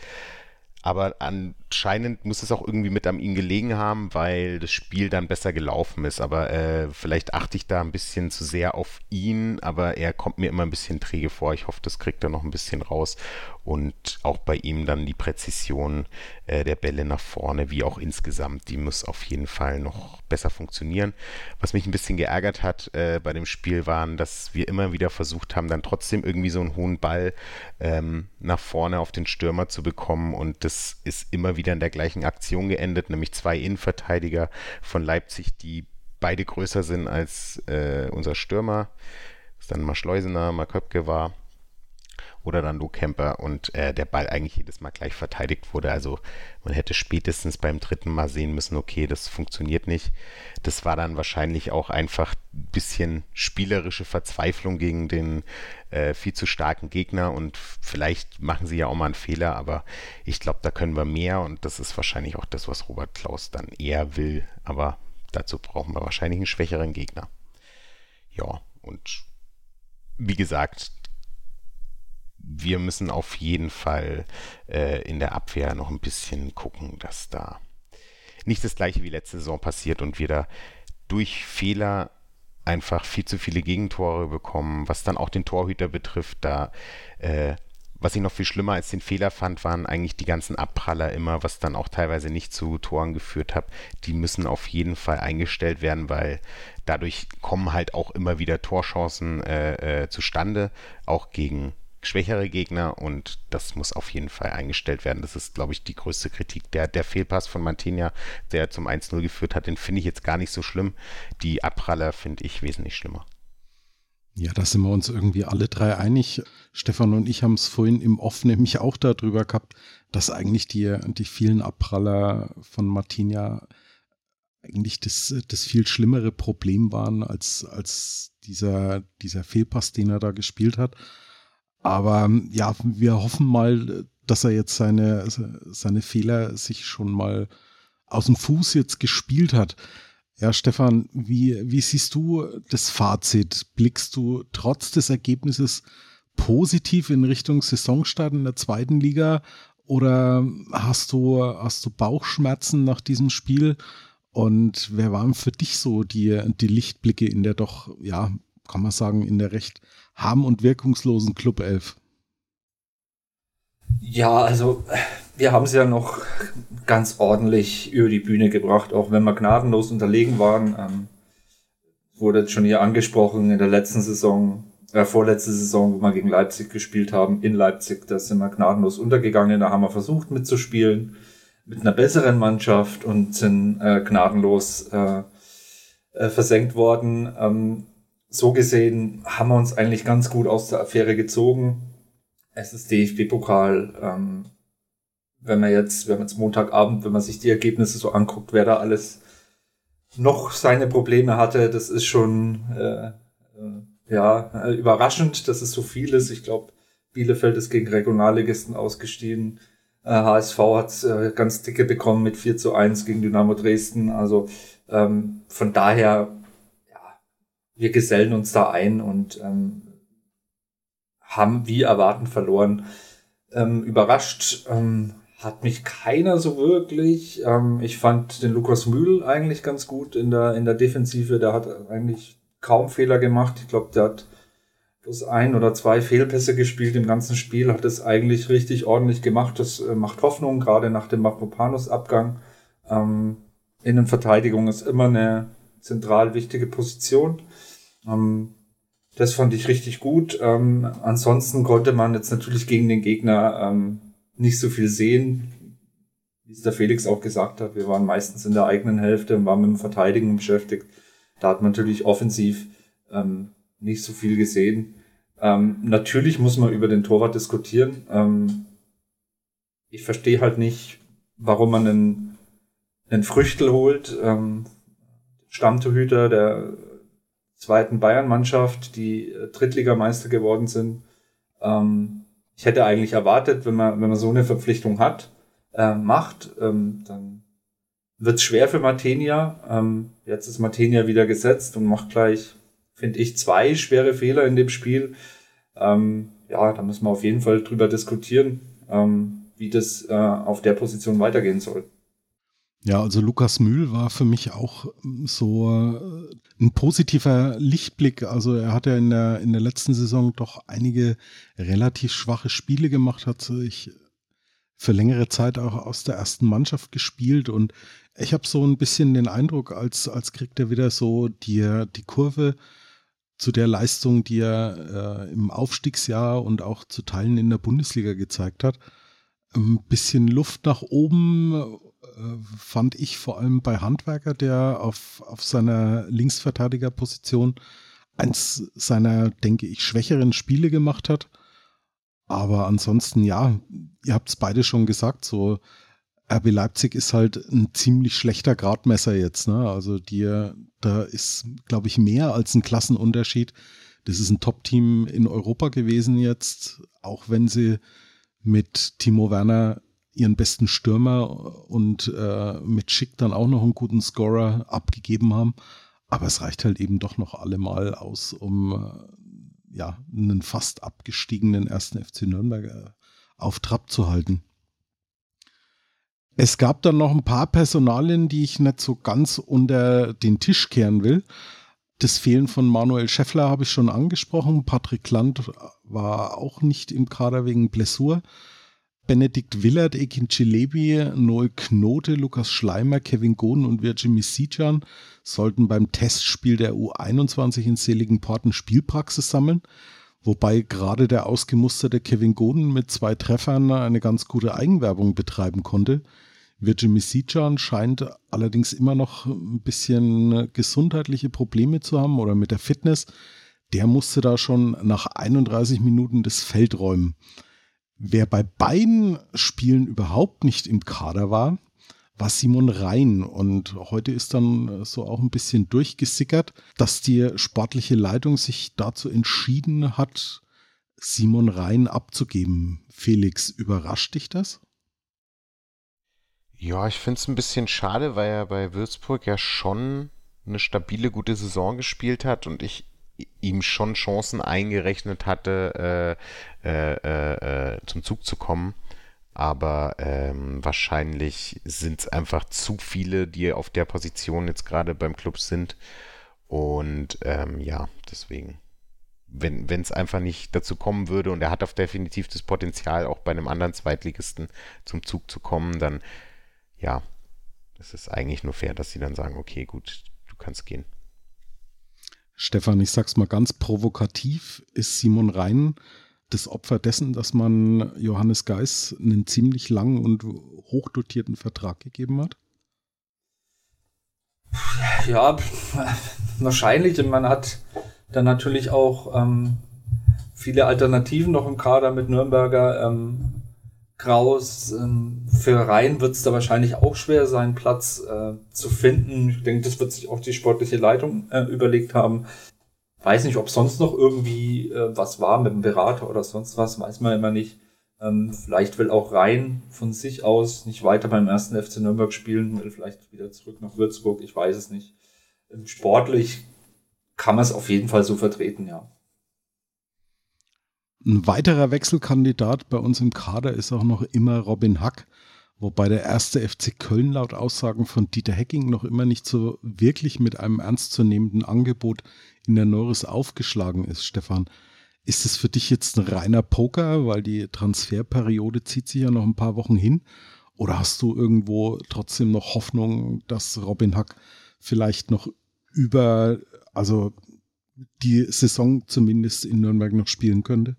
Aber anscheinend muss es auch irgendwie mit an ihm gelegen haben, weil das Spiel dann besser gelaufen ist. Aber äh, vielleicht achte ich da ein bisschen zu sehr auf ihn, aber er kommt mir immer ein bisschen träge vor. Ich hoffe, das kriegt er noch ein bisschen raus. Und auch bei ihm dann die Präzision äh, der Bälle nach vorne, wie auch insgesamt, die muss auf jeden Fall noch besser funktionieren. Was mich ein bisschen geärgert hat äh, bei dem Spiel waren, dass wir immer wieder versucht haben, dann trotzdem irgendwie so einen hohen Ball ähm, nach vorne auf den Stürmer zu bekommen. Und das ist immer wieder in der gleichen Aktion geendet, nämlich zwei Innenverteidiger von Leipzig, die beide größer sind als äh, unser Stürmer. Das dann mal Schleusener, mal Köpke war oder dann Luke Kemper und äh, der Ball eigentlich jedes Mal gleich verteidigt wurde. Also man hätte spätestens beim dritten Mal sehen müssen, okay, das funktioniert nicht. Das war dann wahrscheinlich auch einfach ein bisschen spielerische Verzweiflung gegen den äh, viel zu starken Gegner und vielleicht machen sie ja auch mal einen Fehler, aber ich glaube, da können wir mehr und das ist wahrscheinlich auch das, was Robert Klaus dann eher will. Aber dazu brauchen wir wahrscheinlich einen schwächeren Gegner. Ja, und wie gesagt, wir müssen auf jeden Fall äh, in der Abwehr noch ein bisschen gucken, dass da nicht das gleiche wie letzte Saison passiert und wir da durch Fehler einfach viel zu viele Gegentore bekommen, was dann auch den Torhüter betrifft, da äh, was ich noch viel schlimmer als den Fehler fand, waren eigentlich die ganzen Abpraller immer, was dann auch teilweise nicht zu Toren geführt hat. Die müssen auf jeden Fall eingestellt werden, weil dadurch kommen halt auch immer wieder Torchancen äh, äh, zustande, auch gegen schwächere Gegner und das muss auf jeden Fall eingestellt werden. Das ist, glaube ich, die größte Kritik. Der, der Fehlpass von Mantinha, der zum 1-0 geführt hat, den finde ich jetzt gar nicht so schlimm. Die Abpraller finde ich wesentlich schlimmer. Ja, da sind wir uns irgendwie alle drei einig. Stefan und ich haben es vorhin im Off nämlich auch darüber gehabt, dass eigentlich die, die vielen Abpraller von Martinia eigentlich das, das viel schlimmere Problem waren als, als dieser, dieser Fehlpass, den er da gespielt hat. Aber ja, wir hoffen mal, dass er jetzt seine, seine Fehler sich schon mal aus dem Fuß jetzt gespielt hat. Ja, Stefan, wie, wie siehst du das Fazit? Blickst du trotz des Ergebnisses positiv in Richtung Saisonstart in der zweiten Liga oder hast du, hast du Bauchschmerzen nach diesem Spiel? Und wer waren für dich so die, die Lichtblicke in der doch, ja, kann man sagen, in der recht harm- und wirkungslosen Club 11? Ja, also wir haben es ja noch ganz ordentlich über die Bühne gebracht, auch wenn wir gnadenlos unterlegen waren. Ähm, wurde schon hier angesprochen in der letzten Saison, äh, vorletzte Saison, wo wir gegen Leipzig gespielt haben, in Leipzig, da sind wir gnadenlos untergegangen, da haben wir versucht mitzuspielen mit einer besseren Mannschaft und sind äh, gnadenlos äh, äh, versenkt worden. Ähm, so gesehen haben wir uns eigentlich ganz gut aus der Affäre gezogen. Es ist DFB-Pokal. Ähm, wenn man jetzt, wenn man jetzt Montagabend, wenn man sich die Ergebnisse so anguckt, wer da alles noch seine Probleme hatte, das ist schon äh, äh, ja überraschend, dass es so viel ist. Ich glaube, Bielefeld ist gegen Regionalligisten ausgestiegen. Äh, HSV hat äh, ganz dicke bekommen mit 4 zu 1 gegen Dynamo Dresden. Also ähm, von daher, wir gesellen uns da ein und ähm, haben wie erwarten verloren. Ähm, überrascht ähm, hat mich keiner so wirklich. Ähm, ich fand den Lukas Mühl eigentlich ganz gut in der, in der Defensive. Der hat eigentlich kaum Fehler gemacht. Ich glaube, der hat bloß ein oder zwei Fehlpässe gespielt im ganzen Spiel, hat es eigentlich richtig ordentlich gemacht. Das äh, macht Hoffnung, gerade nach dem Mavropanos-Abgang. Ähm, Innenverteidigung ist immer eine zentral wichtige Position. Ähm, das fand ich richtig gut. Ähm, ansonsten konnte man jetzt natürlich gegen den Gegner ähm, nicht so viel sehen. Wie es der Felix auch gesagt hat, wir waren meistens in der eigenen Hälfte und waren mit dem Verteidigen beschäftigt. Da hat man natürlich offensiv ähm, nicht so viel gesehen. Ähm, natürlich muss man über den Torwart diskutieren. Ähm, ich verstehe halt nicht, warum man einen, einen Früchtel holt, ähm, Stammtorhüter der zweiten Bayern-Mannschaft, die äh, Drittligameister geworden sind. Ähm, ich hätte eigentlich erwartet, wenn man, wenn man so eine Verpflichtung hat, äh, macht, ähm, dann wird es schwer für Martenia. Ähm, jetzt ist Martenia wieder gesetzt und macht gleich, finde ich, zwei schwere Fehler in dem Spiel. Ähm, ja, da müssen wir auf jeden Fall drüber diskutieren, ähm, wie das äh, auf der Position weitergehen soll. Ja, also Lukas Mühl war für mich auch so äh, ein positiver Lichtblick. Also er hat ja in der, in der letzten Saison doch einige relativ schwache Spiele gemacht, hat sich für längere Zeit auch aus der ersten Mannschaft gespielt und ich habe so ein bisschen den Eindruck, als, als kriegt er wieder so die, die Kurve zu der Leistung, die er äh, im Aufstiegsjahr und auch zu Teilen in der Bundesliga gezeigt hat. Ein bisschen Luft nach oben äh, fand ich vor allem bei Handwerker, der auf, auf seiner Linksverteidigerposition eins seiner, denke ich, schwächeren Spiele gemacht hat. Aber ansonsten, ja, ihr habt es beide schon gesagt, so RB Leipzig ist halt ein ziemlich schlechter Gradmesser jetzt. Ne? Also die, da ist, glaube ich, mehr als ein Klassenunterschied. Das ist ein Top-Team in Europa gewesen jetzt, auch wenn sie mit Timo Werner ihren besten Stürmer und äh, mit Schick dann auch noch einen guten Scorer abgegeben haben. Aber es reicht halt eben doch noch allemal aus, um äh, ja, einen fast abgestiegenen ersten FC Nürnberg äh, auf Trab zu halten. Es gab dann noch ein paar Personalien, die ich nicht so ganz unter den Tisch kehren will. Das Fehlen von Manuel Scheffler habe ich schon angesprochen. Patrick Land war auch nicht im Kader wegen Blessur. Benedikt Willert, Ekin Cilebi, Noel Knote, Lukas Schleimer, Kevin Gohn und Virginie Sijan sollten beim Testspiel der U21 in Seligenporten Spielpraxis sammeln, wobei gerade der ausgemusterte Kevin Gohn mit zwei Treffern eine ganz gute Eigenwerbung betreiben konnte. Virginie Sijan scheint allerdings immer noch ein bisschen gesundheitliche Probleme zu haben oder mit der Fitness. Der musste da schon nach 31 Minuten das Feld räumen. Wer bei beiden Spielen überhaupt nicht im Kader war, war Simon Rhein. Und heute ist dann so auch ein bisschen durchgesickert, dass die sportliche Leitung sich dazu entschieden hat, Simon Rhein abzugeben. Felix, überrascht dich das? Ja, ich finde es ein bisschen schade, weil er bei Würzburg ja schon eine stabile, gute Saison gespielt hat und ich ihm schon Chancen eingerechnet hatte, äh, äh, äh, äh zum Zug zu kommen. Aber ähm, wahrscheinlich sind es einfach zu viele, die auf der Position jetzt gerade beim Club sind. Und ähm, ja, deswegen, wenn es einfach nicht dazu kommen würde und er hat auf definitiv das Potenzial, auch bei einem anderen Zweitligisten zum Zug zu kommen, dann ja, es ist eigentlich nur fair, dass sie dann sagen, okay, gut, du kannst gehen. Stefan, ich sag's mal ganz provokativ, ist Simon Rhein das Opfer dessen, dass man Johannes Geis einen ziemlich langen und hochdotierten Vertrag gegeben hat? Ja, wahrscheinlich. Und man hat dann natürlich auch ähm, viele Alternativen noch im Kader mit Nürnberger. Ähm, Kraus. Ähm, für Rhein wird es da wahrscheinlich auch schwer sein, Platz äh, zu finden. Ich denke, das wird sich auch die sportliche Leitung äh, überlegt haben. Weiß nicht, ob sonst noch irgendwie äh, was war mit dem Berater oder sonst was, weiß man immer nicht. Ähm, vielleicht will auch Rhein von sich aus nicht weiter beim ersten FC Nürnberg spielen, will vielleicht wieder zurück nach Würzburg, ich weiß es nicht. Ähm, sportlich kann man es auf jeden Fall so vertreten, ja. Ein weiterer Wechselkandidat bei uns im Kader ist auch noch immer Robin Hack, wobei der erste FC Köln laut Aussagen von Dieter Hecking noch immer nicht so wirklich mit einem ernstzunehmenden Angebot in der Norris aufgeschlagen ist, Stefan. Ist es für dich jetzt ein reiner Poker, weil die Transferperiode zieht sich ja noch ein paar Wochen hin? Oder hast du irgendwo trotzdem noch Hoffnung, dass Robin Hack vielleicht noch über, also die Saison zumindest in Nürnberg noch spielen könnte?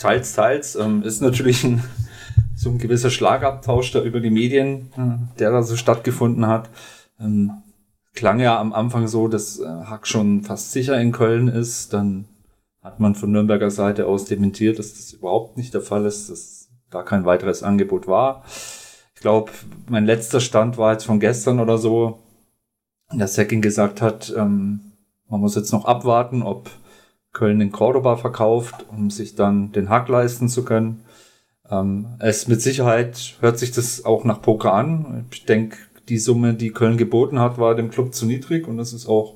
Teils, teils. Ähm, ist natürlich ein, so ein gewisser Schlagabtausch da über die Medien, der da so stattgefunden hat. Ähm, klang ja am Anfang so, dass äh, Hack schon fast sicher in Köln ist. Dann hat man von Nürnberger Seite aus dementiert, dass das überhaupt nicht der Fall ist, dass da kein weiteres Angebot war. Ich glaube, mein letzter Stand war jetzt von gestern oder so, dass Secking gesagt hat, ähm, man muss jetzt noch abwarten, ob Köln in Cordoba verkauft, um sich dann den Hack leisten zu können. Ähm, es mit Sicherheit hört sich das auch nach Poker an. Ich denke, die Summe, die Köln geboten hat, war dem Club zu niedrig und das ist auch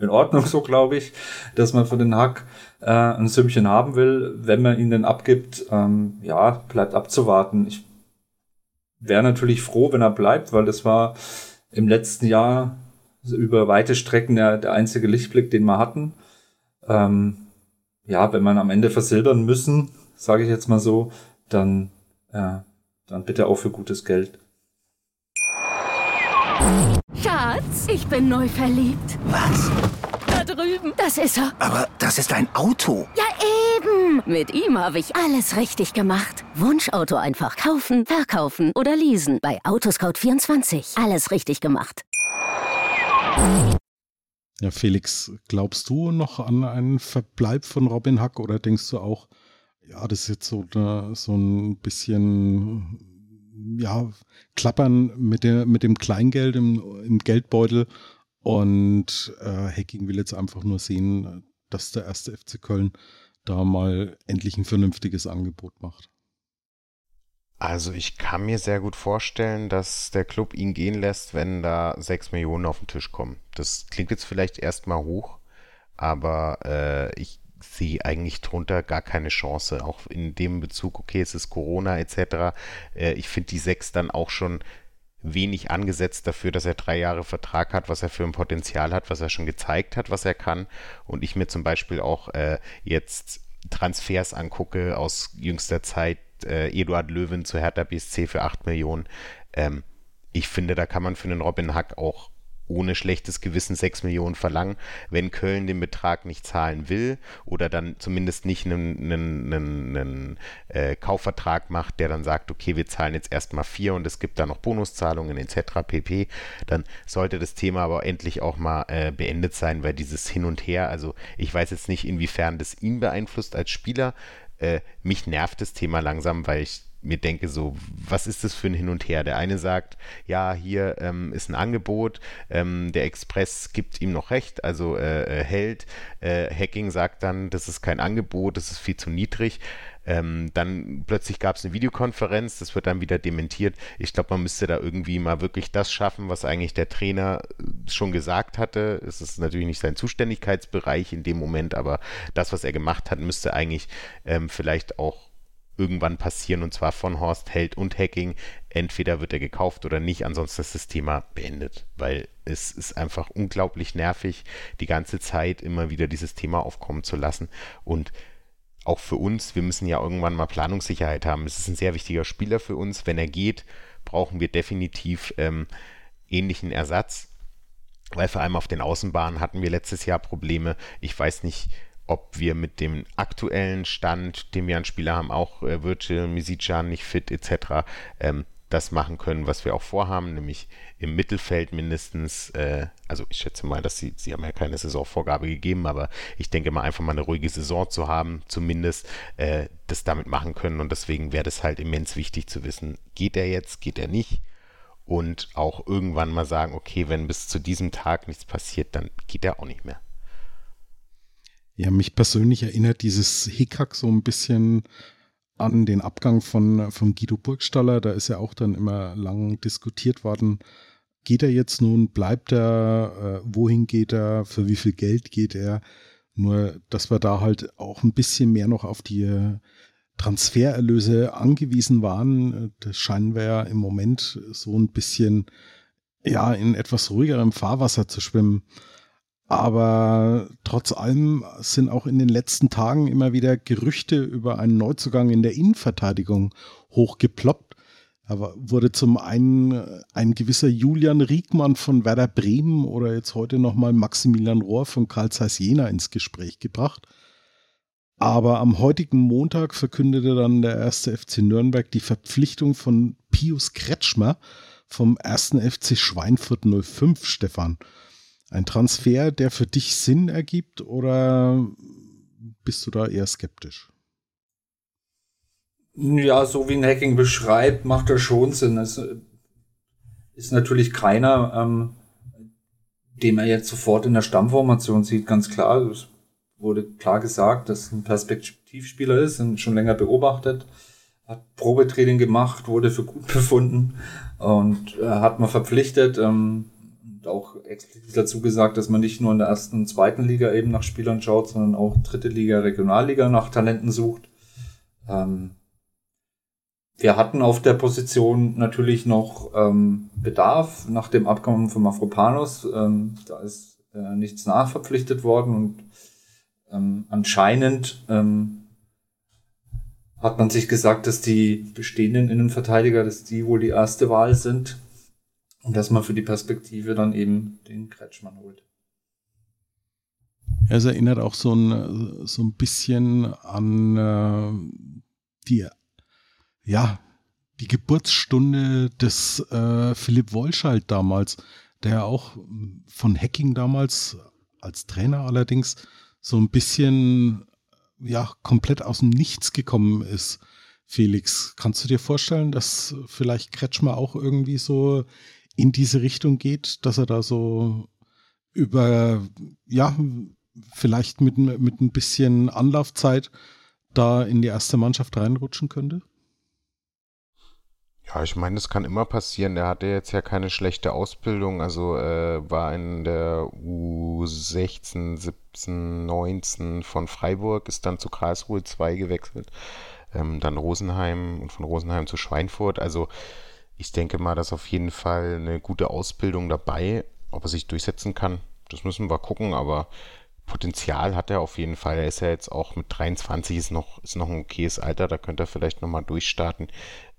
in Ordnung so, glaube ich, dass man für den Hack äh, ein Sümmchen haben will. Wenn man ihn denn abgibt, ähm, ja, bleibt abzuwarten. Ich wäre natürlich froh, wenn er bleibt, weil das war im letzten Jahr über weite Strecken der, der einzige Lichtblick, den wir hatten. Ähm, ja, wenn man am Ende versilbern müssen, sage ich jetzt mal so, dann, äh, dann bitte auch für gutes Geld. Schatz, ich bin neu verliebt. Was? Da drüben. Das ist er. Aber das ist ein Auto. Ja, eben. Mit ihm habe ich alles richtig gemacht. Wunschauto einfach kaufen, verkaufen oder leasen. Bei Autoscout24. Alles richtig gemacht. Ja, Felix, glaubst du noch an einen Verbleib von Robin Hack oder denkst du auch, ja, das ist jetzt so, so ein bisschen, ja, klappern mit, der, mit dem Kleingeld im, im Geldbeutel und äh, Hacking will jetzt einfach nur sehen, dass der erste FC Köln da mal endlich ein vernünftiges Angebot macht. Also ich kann mir sehr gut vorstellen, dass der Club ihn gehen lässt, wenn da 6 Millionen auf den Tisch kommen. Das klingt jetzt vielleicht erstmal hoch, aber äh, ich sehe eigentlich drunter gar keine Chance. Auch in dem Bezug, okay, es ist Corona etc. Äh, ich finde die 6 dann auch schon wenig angesetzt dafür, dass er drei Jahre Vertrag hat, was er für ein Potenzial hat, was er schon gezeigt hat, was er kann. Und ich mir zum Beispiel auch äh, jetzt Transfers angucke aus jüngster Zeit, äh, Eduard Löwen zu Hertha BSC für 8 Millionen. Ähm, ich finde, da kann man für einen Robin Hack auch ohne schlechtes Gewissen 6 Millionen verlangen, wenn Köln den Betrag nicht zahlen will oder dann zumindest nicht einen, einen, einen, einen äh, Kaufvertrag macht, der dann sagt, okay, wir zahlen jetzt erstmal 4 und es gibt da noch Bonuszahlungen etc. pp. Dann sollte das Thema aber endlich auch mal äh, beendet sein, weil dieses Hin und Her, also ich weiß jetzt nicht, inwiefern das ihn beeinflusst als Spieler, äh, mich nervt das Thema langsam, weil ich mir denke so, was ist das für ein Hin und Her? Der eine sagt, ja, hier ähm, ist ein Angebot, ähm, der Express gibt ihm noch recht, also äh, äh hält. Äh, Hacking sagt dann, das ist kein Angebot, das ist viel zu niedrig. Ähm, dann plötzlich gab es eine Videokonferenz, das wird dann wieder dementiert. Ich glaube, man müsste da irgendwie mal wirklich das schaffen, was eigentlich der Trainer äh, schon gesagt hatte. Es ist natürlich nicht sein Zuständigkeitsbereich in dem Moment, aber das, was er gemacht hat, müsste eigentlich ähm, vielleicht auch irgendwann passieren und zwar von Horst Held und Hacking. Entweder wird er gekauft oder nicht, ansonsten ist das Thema beendet, weil es ist einfach unglaublich nervig, die ganze Zeit immer wieder dieses Thema aufkommen zu lassen und auch für uns, wir müssen ja irgendwann mal Planungssicherheit haben. Es ist ein sehr wichtiger Spieler für uns. Wenn er geht, brauchen wir definitiv ähm, ähnlichen Ersatz, weil vor allem auf den Außenbahnen hatten wir letztes Jahr Probleme. Ich weiß nicht, ob wir mit dem aktuellen Stand, den wir an Spieler haben, auch äh, Virgil, Misicjan nicht fit etc., ähm, das machen können, was wir auch vorhaben, nämlich im Mittelfeld mindestens, äh, also ich schätze mal, dass sie, sie haben ja keine Saisonvorgabe gegeben, aber ich denke mal einfach mal eine ruhige Saison zu haben, zumindest äh, das damit machen können und deswegen wäre das halt immens wichtig zu wissen, geht er jetzt, geht er nicht und auch irgendwann mal sagen, okay, wenn bis zu diesem Tag nichts passiert, dann geht er auch nicht mehr. Ja, mich persönlich erinnert dieses Hickhack so ein bisschen an den Abgang von, von Guido Burgstaller. Da ist ja auch dann immer lang diskutiert worden. Geht er jetzt nun? Bleibt er? Äh, wohin geht er? Für wie viel Geld geht er? Nur, dass wir da halt auch ein bisschen mehr noch auf die Transfererlöse angewiesen waren. Das scheinen wir ja im Moment so ein bisschen ja in etwas ruhigerem Fahrwasser zu schwimmen. Aber trotz allem sind auch in den letzten Tagen immer wieder Gerüchte über einen Neuzugang in der Innenverteidigung hochgeploppt. Aber wurde zum einen ein gewisser Julian Riegmann von Werder Bremen oder jetzt heute nochmal Maximilian Rohr von Karl Zeiss Jena ins Gespräch gebracht. Aber am heutigen Montag verkündete dann der erste FC Nürnberg die Verpflichtung von Pius Kretschmer vom ersten FC Schweinfurt 05, Stefan. Ein Transfer, der für dich Sinn ergibt oder bist du da eher skeptisch? Ja, so wie ein Hacking beschreibt, macht das schon Sinn. Es ist natürlich keiner, ähm, den man jetzt sofort in der Stammformation sieht, ganz klar. Es wurde klar gesagt, dass ein Perspektivspieler ist, und schon länger beobachtet, hat Probetraining gemacht, wurde für gut *laughs* befunden und äh, hat man verpflichtet. Ähm, auch explizit dazu gesagt, dass man nicht nur in der ersten und zweiten Liga eben nach Spielern schaut, sondern auch dritte Liga, Regionalliga nach Talenten sucht. Ähm, wir hatten auf der Position natürlich noch ähm, Bedarf nach dem Abkommen von Mafropanos. Ähm, da ist äh, nichts nachverpflichtet worden und ähm, anscheinend ähm, hat man sich gesagt, dass die bestehenden Innenverteidiger, dass die wohl die erste Wahl sind. Und dass man für die Perspektive dann eben den Kretschmann holt. Es erinnert auch so ein, so ein bisschen an äh, die, ja, die Geburtsstunde des äh, Philipp Wolschalt damals, der auch von Hacking damals als Trainer allerdings so ein bisschen ja komplett aus dem Nichts gekommen ist. Felix, kannst du dir vorstellen, dass vielleicht Kretschmer auch irgendwie so in diese Richtung geht, dass er da so über, ja, vielleicht mit, mit ein bisschen Anlaufzeit da in die erste Mannschaft reinrutschen könnte? Ja, ich meine, das kann immer passieren. Der hatte jetzt ja keine schlechte Ausbildung, also äh, war in der U16, 17, 19 von Freiburg, ist dann zu Karlsruhe 2 gewechselt, ähm, dann Rosenheim und von Rosenheim zu Schweinfurt. Also ich denke mal, dass auf jeden Fall eine gute Ausbildung dabei. Ob er sich durchsetzen kann, das müssen wir gucken, aber Potenzial hat er auf jeden Fall. Er ist ja jetzt auch mit 23 ist noch, ist noch ein okayes Alter, da könnte er vielleicht nochmal durchstarten.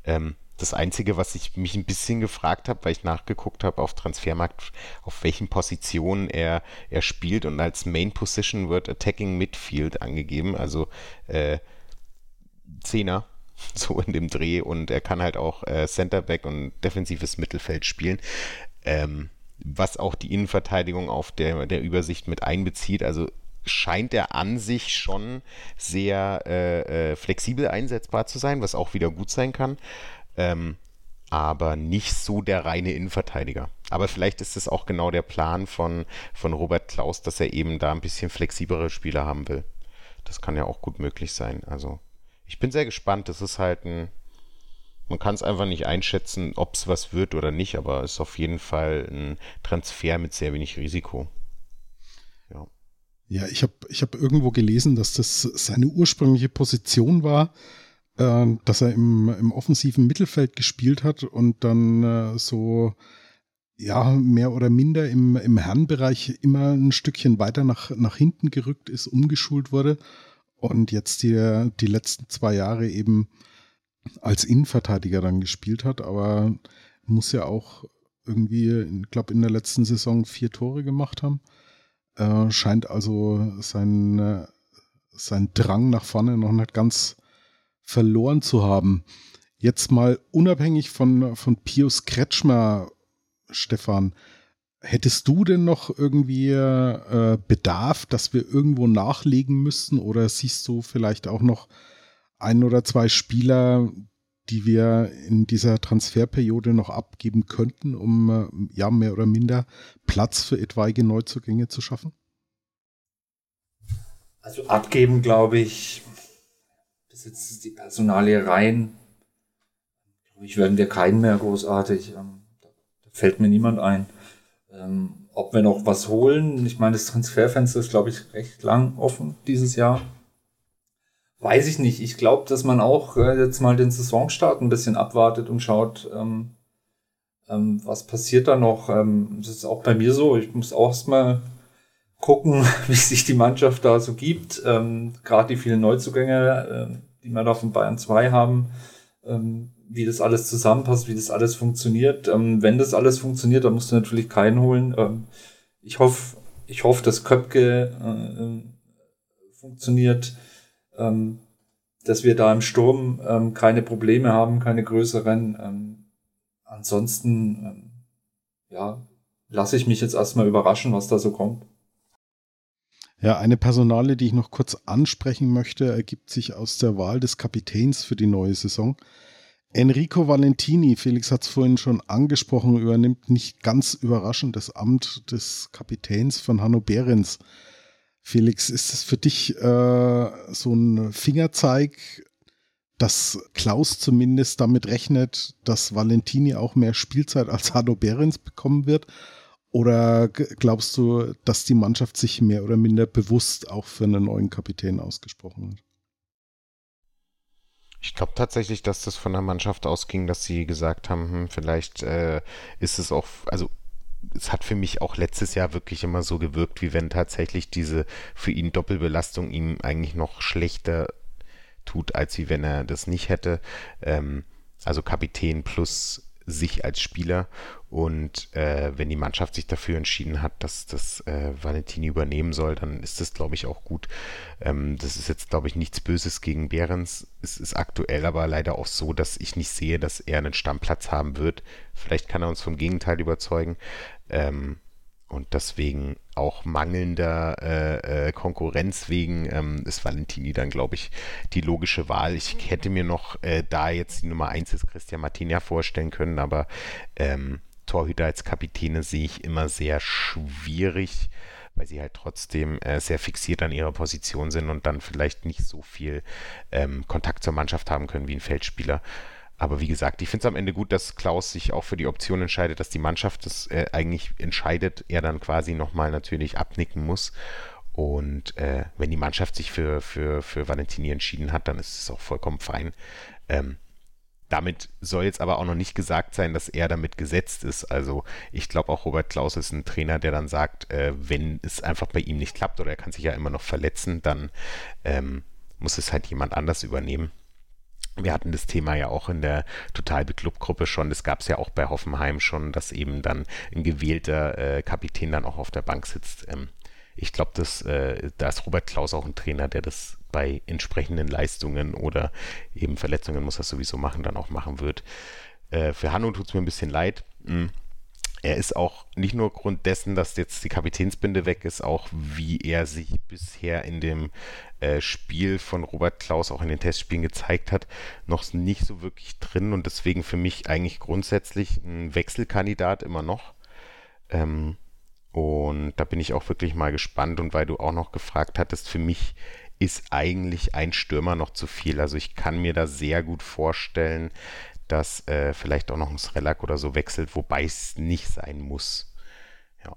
Ähm, das Einzige, was ich mich ein bisschen gefragt habe, weil ich nachgeguckt habe auf Transfermarkt, auf welchen Positionen er, er spielt und als Main Position wird Attacking Midfield angegeben, also äh, Zehner *laughs* so in dem Dreh und er kann halt auch äh, Centerback und defensives Mittelfeld spielen. Ähm, was auch die Innenverteidigung auf der, der Übersicht mit einbezieht. Also scheint er an sich schon sehr äh, äh, flexibel einsetzbar zu sein, was auch wieder gut sein kann. Ähm, aber nicht so der reine Innenverteidiger. Aber vielleicht ist es auch genau der Plan von, von Robert Klaus, dass er eben da ein bisschen flexiblere Spieler haben will. Das kann ja auch gut möglich sein. Also ich bin sehr gespannt. Das ist halt ein, man kann es einfach nicht einschätzen, ob es was wird oder nicht, aber es ist auf jeden Fall ein Transfer mit sehr wenig Risiko. Ja. Ja, ich habe ich hab irgendwo gelesen, dass das seine ursprüngliche Position war, äh, dass er im, im offensiven Mittelfeld gespielt hat und dann äh, so ja, mehr oder minder im, im Herrenbereich immer ein Stückchen weiter nach, nach hinten gerückt ist, umgeschult wurde und jetzt die, die letzten zwei Jahre eben als Innenverteidiger dann gespielt hat, aber muss ja auch irgendwie, ich glaube, in der letzten Saison vier Tore gemacht haben. Äh, scheint also sein, äh, sein Drang nach vorne noch nicht ganz verloren zu haben. Jetzt mal unabhängig von, von Pius Kretschmer, Stefan, hättest du denn noch irgendwie äh, Bedarf, dass wir irgendwo nachlegen müssten oder siehst du vielleicht auch noch ein oder zwei Spieler, die wir in dieser Transferperiode noch abgeben könnten, um äh, ja mehr oder minder Platz für etwaige Neuzugänge zu schaffen? Also abgeben, glaube ich, bis jetzt die Personalie rein, glaube ich, werden wir keinen mehr großartig. Ähm, da, fällt mir niemand ein. Ähm, ob wir noch was holen, ich meine, das Transferfenster ist, glaube ich, recht lang offen dieses Jahr. Weiß ich nicht. Ich glaube, dass man auch äh, jetzt mal den Saisonstart ein bisschen abwartet und schaut, ähm, ähm, was passiert da noch. Ähm, das ist auch bei mir so. Ich muss auch erstmal gucken, *laughs* wie sich die Mannschaft da so gibt. Ähm, Gerade die vielen Neuzugänge, äh, die wir da von Bayern 2 haben, ähm, wie das alles zusammenpasst, wie das alles funktioniert. Ähm, wenn das alles funktioniert, dann musst du natürlich keinen holen. Ähm, ich hoffe, ich hoffe, dass Köpke äh, äh funktioniert ähm, dass wir da im Sturm ähm, keine Probleme haben, keine größeren. Ähm, ansonsten, ähm, ja, lasse ich mich jetzt erstmal überraschen, was da so kommt. Ja, eine Personale, die ich noch kurz ansprechen möchte, ergibt sich aus der Wahl des Kapitäns für die neue Saison. Enrico Valentini, Felix hat es vorhin schon angesprochen, übernimmt nicht ganz überraschend das Amt des Kapitäns von Hanno Behrens. Felix, ist es für dich äh, so ein Fingerzeig, dass Klaus zumindest damit rechnet, dass Valentini auch mehr Spielzeit als Hado Behrens bekommen wird? Oder glaubst du, dass die Mannschaft sich mehr oder minder bewusst auch für einen neuen Kapitän ausgesprochen hat? Ich glaube tatsächlich, dass das von der Mannschaft ausging, dass sie gesagt haben, hm, vielleicht äh, ist es auch, also es hat für mich auch letztes Jahr wirklich immer so gewirkt, wie wenn tatsächlich diese für ihn Doppelbelastung ihm eigentlich noch schlechter tut, als wie wenn er das nicht hätte. Ähm, also Kapitän plus sich als Spieler. Und äh, wenn die Mannschaft sich dafür entschieden hat, dass das äh, Valentini übernehmen soll, dann ist das, glaube ich, auch gut. Ähm, das ist jetzt, glaube ich, nichts Böses gegen Behrens. Es ist aktuell aber leider auch so, dass ich nicht sehe, dass er einen Stammplatz haben wird. Vielleicht kann er uns vom Gegenteil überzeugen. Ähm, und deswegen auch mangelnder äh, äh, Konkurrenz wegen ähm, ist Valentini dann, glaube ich, die logische Wahl. Ich hätte mir noch äh, da jetzt die Nummer 1 ist Christian Martinia vorstellen können, aber ähm, Torhüter als Kapitäne sehe ich immer sehr schwierig, weil sie halt trotzdem äh, sehr fixiert an ihrer Position sind und dann vielleicht nicht so viel ähm, Kontakt zur Mannschaft haben können wie ein Feldspieler. Aber wie gesagt, ich finde es am Ende gut, dass Klaus sich auch für die Option entscheidet, dass die Mannschaft das äh, eigentlich entscheidet, er dann quasi nochmal natürlich abnicken muss. Und äh, wenn die Mannschaft sich für, für, für Valentini entschieden hat, dann ist es auch vollkommen fein. Ähm, damit soll jetzt aber auch noch nicht gesagt sein, dass er damit gesetzt ist. Also ich glaube auch Robert Klaus ist ein Trainer, der dann sagt, äh, wenn es einfach bei ihm nicht klappt oder er kann sich ja immer noch verletzen, dann ähm, muss es halt jemand anders übernehmen. Wir hatten das Thema ja auch in der Total Club-Gruppe schon. Das gab es ja auch bei Hoffenheim schon, dass eben dann ein gewählter äh, Kapitän dann auch auf der Bank sitzt. Ähm, ich glaube, äh, da ist Robert Klaus auch ein Trainer, der das bei entsprechenden Leistungen oder eben Verletzungen muss er sowieso machen, dann auch machen wird. Äh, für Hanno tut es mir ein bisschen leid. Hm. Er ist auch nicht nur Grund dessen, dass jetzt die Kapitänsbinde weg ist, auch wie er sich bisher in dem äh, Spiel von Robert Klaus auch in den Testspielen gezeigt hat, noch nicht so wirklich drin und deswegen für mich eigentlich grundsätzlich ein Wechselkandidat immer noch. Ähm, und da bin ich auch wirklich mal gespannt und weil du auch noch gefragt hattest, für mich ist eigentlich ein Stürmer noch zu viel. Also ich kann mir da sehr gut vorstellen, dass äh, vielleicht auch noch ein Srelak oder so wechselt, wobei es nicht sein muss. Ja.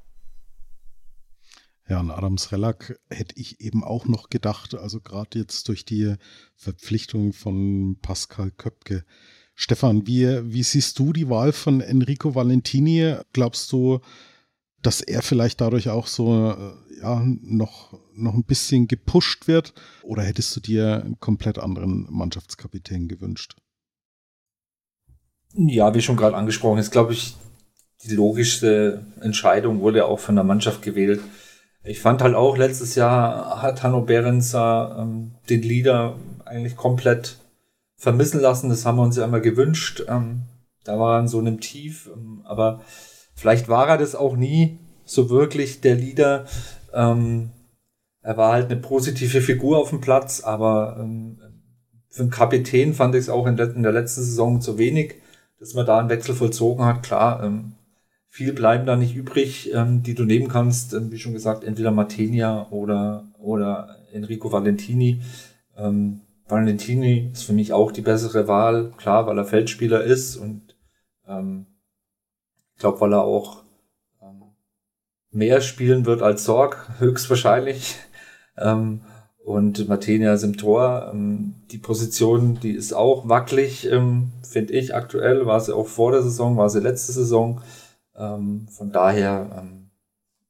Ja, an Adam Srelak hätte ich eben auch noch gedacht, also gerade jetzt durch die Verpflichtung von Pascal Köpke. Stefan, wie, wie siehst du die Wahl von Enrico Valentini? Glaubst du, dass er vielleicht dadurch auch so äh, ja, noch, noch ein bisschen gepusht wird? Oder hättest du dir einen komplett anderen Mannschaftskapitän gewünscht? Ja, wie schon gerade angesprochen, ist, glaube ich, die logischste Entscheidung wurde auch von der Mannschaft gewählt. Ich fand halt auch, letztes Jahr hat Hanno Behrens ähm, den Leader eigentlich komplett vermissen lassen. Das haben wir uns ja immer gewünscht. Ähm, da war er in so einem Tief. Ähm, aber vielleicht war er das auch nie so wirklich, der Leader. Ähm, er war halt eine positive Figur auf dem Platz, aber ähm, für einen Kapitän fand ich es auch in, in der letzten Saison zu wenig dass man da einen Wechsel vollzogen hat. Klar, ähm, viel bleiben da nicht übrig, ähm, die du nehmen kannst. Ähm, wie schon gesagt, entweder Matenia oder, oder Enrico Valentini. Ähm, Valentini ist für mich auch die bessere Wahl, klar, weil er Feldspieler ist und ähm, ich glaube, weil er auch ähm, mehr spielen wird als Sorg, *laughs* höchstwahrscheinlich. Ähm, und Matenia ist im Tor. Ähm, die Position, die ist auch wackelig, ähm, finde ich aktuell. War sie auch vor der Saison, war sie letzte Saison. Ähm, von daher ähm,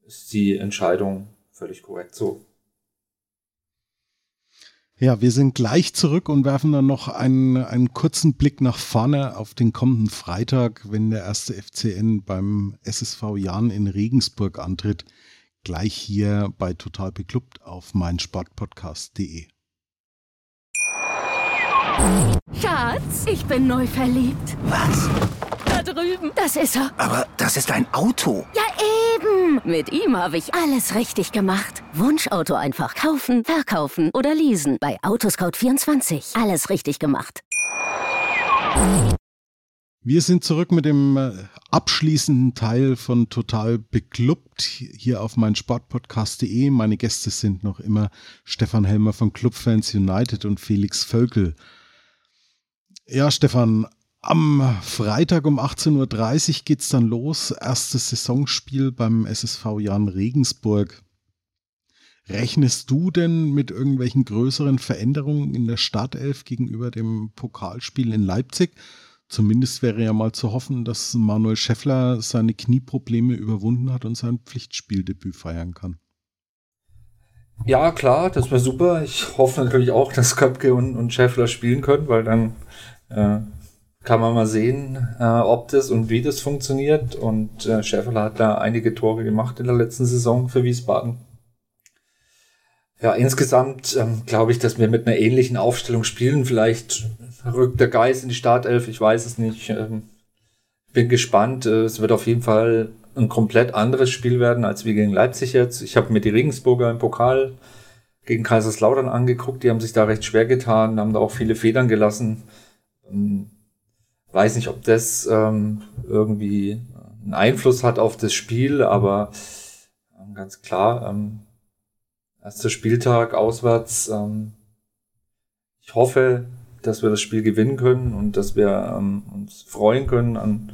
ist die Entscheidung völlig korrekt so. Ja, wir sind gleich zurück und werfen dann noch einen, einen kurzen Blick nach vorne auf den kommenden Freitag, wenn der erste FCN beim SSV Jahn in Regensburg antritt gleich hier bei Total Beklubbt auf meinsportpodcast.de. Schatz, ich bin neu verliebt. Was? Da drüben. Das ist er. Aber das ist ein Auto. Ja, eben. Mit ihm habe ich alles richtig gemacht. Wunschauto einfach kaufen, verkaufen oder leasen. Bei Autoscout24. Alles richtig gemacht. Wir sind zurück mit dem äh, abschließenden Teil von Total Beklubbt hier auf mein Sportpodcast.de. Meine Gäste sind noch immer Stefan Helmer von Clubfans United und Felix Völkel. Ja, Stefan, am Freitag um 18.30 Uhr geht's dann los. Erstes Saisonspiel beim SSV Jan Regensburg. Rechnest du denn mit irgendwelchen größeren Veränderungen in der Startelf gegenüber dem Pokalspiel in Leipzig? Zumindest wäre ja mal zu hoffen, dass Manuel Scheffler seine Knieprobleme überwunden hat und sein Pflichtspieldebüt feiern kann. Ja, klar, das wäre super. Ich hoffe natürlich auch, dass Köpke und, und Scheffler spielen können, weil dann äh, kann man mal sehen, äh, ob das und wie das funktioniert. Und äh, Scheffler hat da einige Tore gemacht in der letzten Saison für Wiesbaden. Ja, insgesamt ähm, glaube ich, dass wir mit einer ähnlichen Aufstellung spielen. Vielleicht rückt der Geist in die Startelf, ich weiß es nicht. Ähm, bin gespannt. Äh, es wird auf jeden Fall ein komplett anderes Spiel werden als wir gegen Leipzig jetzt. Ich habe mir die Regensburger im Pokal gegen Kaiserslautern angeguckt. Die haben sich da recht schwer getan, haben da auch viele Federn gelassen. Ähm, weiß nicht, ob das ähm, irgendwie einen Einfluss hat auf das Spiel, aber ähm, ganz klar, ähm, erster Spieltag auswärts. Ähm, ich hoffe, dass wir das Spiel gewinnen können und dass wir ähm, uns freuen können an,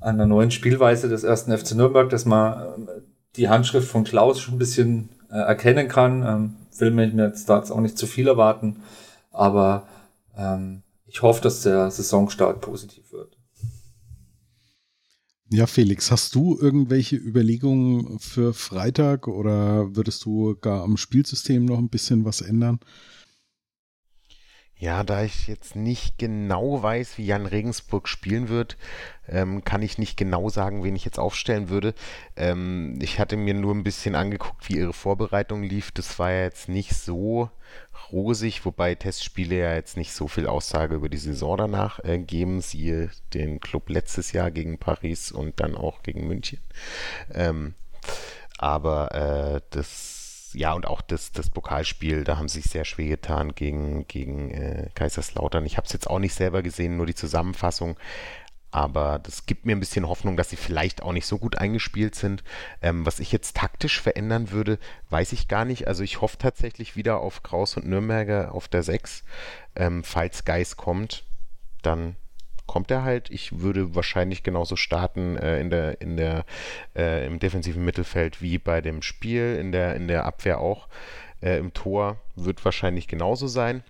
an der neuen Spielweise des ersten FC Nürnberg, dass man äh, die Handschrift von Klaus schon ein bisschen äh, erkennen kann. Ähm, will mir jetzt da auch nicht zu viel erwarten, aber ähm, ich hoffe, dass der Saisonstart positiv wird. Ja, Felix, hast du irgendwelche Überlegungen für Freitag oder würdest du gar am Spielsystem noch ein bisschen was ändern? Ja, da ich jetzt nicht genau weiß, wie Jan Regensburg spielen wird, ähm, kann ich nicht genau sagen, wen ich jetzt aufstellen würde. Ähm, ich hatte mir nur ein bisschen angeguckt, wie ihre Vorbereitung lief. Das war ja jetzt nicht so rosig, wobei Testspiele ja jetzt nicht so viel Aussage über die Saison danach äh, geben. Siehe den Club letztes Jahr gegen Paris und dann auch gegen München. Ähm, aber äh, das ja, und auch das, das Pokalspiel, da haben sie sich sehr schwer getan gegen, gegen äh, Kaiserslautern. Ich habe es jetzt auch nicht selber gesehen, nur die Zusammenfassung. Aber das gibt mir ein bisschen Hoffnung, dass sie vielleicht auch nicht so gut eingespielt sind. Ähm, was ich jetzt taktisch verändern würde, weiß ich gar nicht. Also ich hoffe tatsächlich wieder auf Kraus und Nürnberger auf der 6. Ähm, falls Geis kommt, dann kommt er halt. Ich würde wahrscheinlich genauso starten äh, in der, in der, äh, im defensiven Mittelfeld wie bei dem Spiel, in der, in der Abwehr auch. Äh, Im Tor wird wahrscheinlich genauso sein.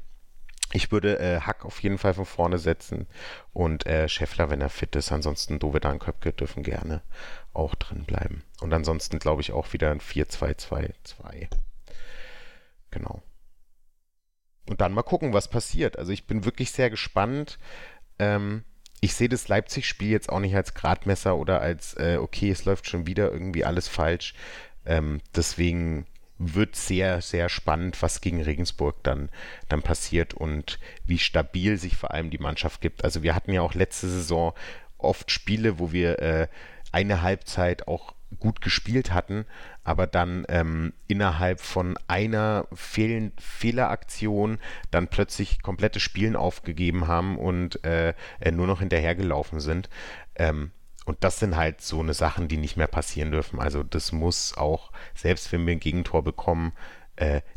Ich würde äh, Hack auf jeden Fall von vorne setzen und äh, Scheffler, wenn er fit ist. Ansonsten Dovedan Köpke dürfen gerne auch drin bleiben. Und ansonsten glaube ich auch wieder ein 4-2-2-2. Genau. Und dann mal gucken, was passiert. Also ich bin wirklich sehr gespannt, ähm, ich sehe das Leipzig-Spiel jetzt auch nicht als Gradmesser oder als, äh, okay, es läuft schon wieder irgendwie alles falsch. Ähm, deswegen wird sehr, sehr spannend, was gegen Regensburg dann, dann passiert und wie stabil sich vor allem die Mannschaft gibt. Also wir hatten ja auch letzte Saison oft Spiele, wo wir äh, eine Halbzeit auch gut gespielt hatten, aber dann ähm, innerhalb von einer Fehl Fehleraktion dann plötzlich komplette Spielen aufgegeben haben und äh, äh, nur noch hinterhergelaufen sind. Ähm, und das sind halt so eine Sachen, die nicht mehr passieren dürfen. Also das muss auch, selbst wenn wir ein Gegentor bekommen,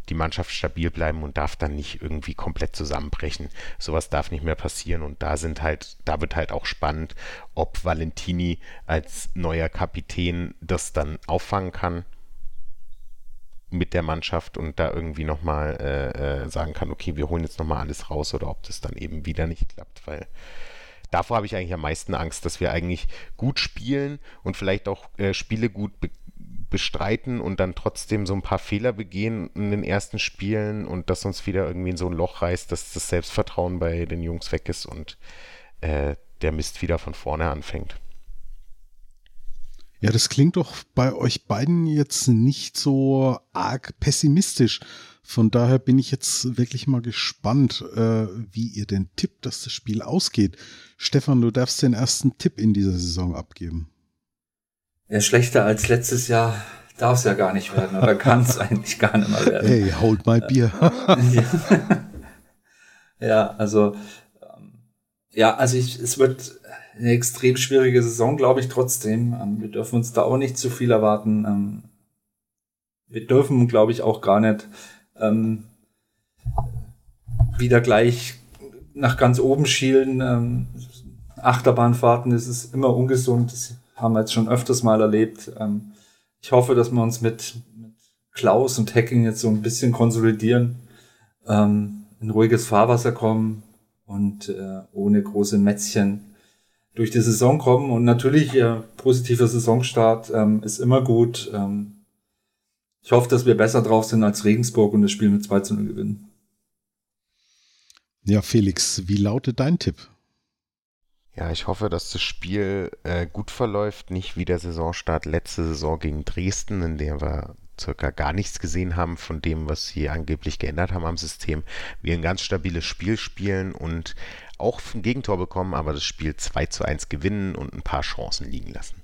die Mannschaft stabil bleiben und darf dann nicht irgendwie komplett zusammenbrechen. Sowas darf nicht mehr passieren und da sind halt, da wird halt auch spannend, ob Valentini als neuer Kapitän das dann auffangen kann mit der Mannschaft und da irgendwie nochmal äh, äh, sagen kann, okay, wir holen jetzt nochmal alles raus oder ob das dann eben wieder nicht klappt, weil davor habe ich eigentlich am meisten Angst, dass wir eigentlich gut spielen und vielleicht auch äh, Spiele gut be bestreiten und dann trotzdem so ein paar Fehler begehen in den ersten Spielen und das uns wieder irgendwie in so ein Loch reißt, dass das Selbstvertrauen bei den Jungs weg ist und äh, der Mist wieder von vorne anfängt. Ja, das klingt doch bei euch beiden jetzt nicht so arg pessimistisch. Von daher bin ich jetzt wirklich mal gespannt, äh, wie ihr denn tippt, dass das Spiel ausgeht. Stefan, du darfst den ersten Tipp in dieser Saison abgeben. Ja, schlechter als letztes Jahr darf es ja gar nicht werden oder kann es *laughs* eigentlich gar nicht mehr werden. Hey, hold my beer. *laughs* ja, also ähm, ja, also ich, es wird eine extrem schwierige Saison, glaube ich, trotzdem. Ähm, wir dürfen uns da auch nicht zu viel erwarten. Ähm, wir dürfen, glaube ich, auch gar nicht wieder gleich nach ganz oben schielen. Achterbahnfahrten, das ist immer ungesund. Das haben wir jetzt schon öfters mal erlebt. Ähm, ich hoffe, dass wir uns mit, mit Klaus und Hacking jetzt so ein bisschen konsolidieren, ähm, in ruhiges Fahrwasser kommen und äh, ohne große Mätzchen durch die Saison kommen. Und natürlich, äh, positiver Saisonstart ähm, ist immer gut. Ähm, ich hoffe, dass wir besser drauf sind als Regensburg und das Spiel mit 2 zu 0 gewinnen. Ja, Felix, wie lautet dein Tipp? Ja, ich hoffe, dass das Spiel äh, gut verläuft, nicht wie der Saisonstart letzte Saison gegen Dresden, in der wir circa gar nichts gesehen haben von dem, was sie angeblich geändert haben am System. Wir ein ganz stabiles Spiel spielen und auch ein Gegentor bekommen, aber das Spiel 2 zu 1 gewinnen und ein paar Chancen liegen lassen.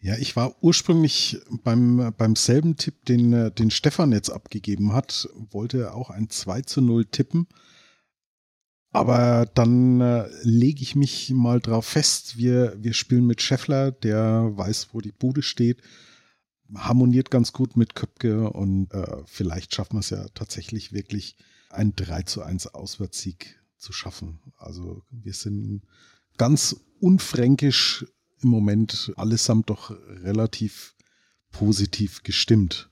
Ja, ich war ursprünglich beim, beim selben Tipp, den, den Stefan jetzt abgegeben hat, wollte auch ein 2 zu 0 tippen. Aber dann äh, lege ich mich mal drauf fest, wir, wir spielen mit Scheffler, der weiß, wo die Bude steht, harmoniert ganz gut mit Köpke und äh, vielleicht schaffen wir es ja tatsächlich wirklich, ein 3 zu 1 Auswärtssieg zu schaffen. Also wir sind ganz unfränkisch im Moment allesamt doch relativ positiv gestimmt.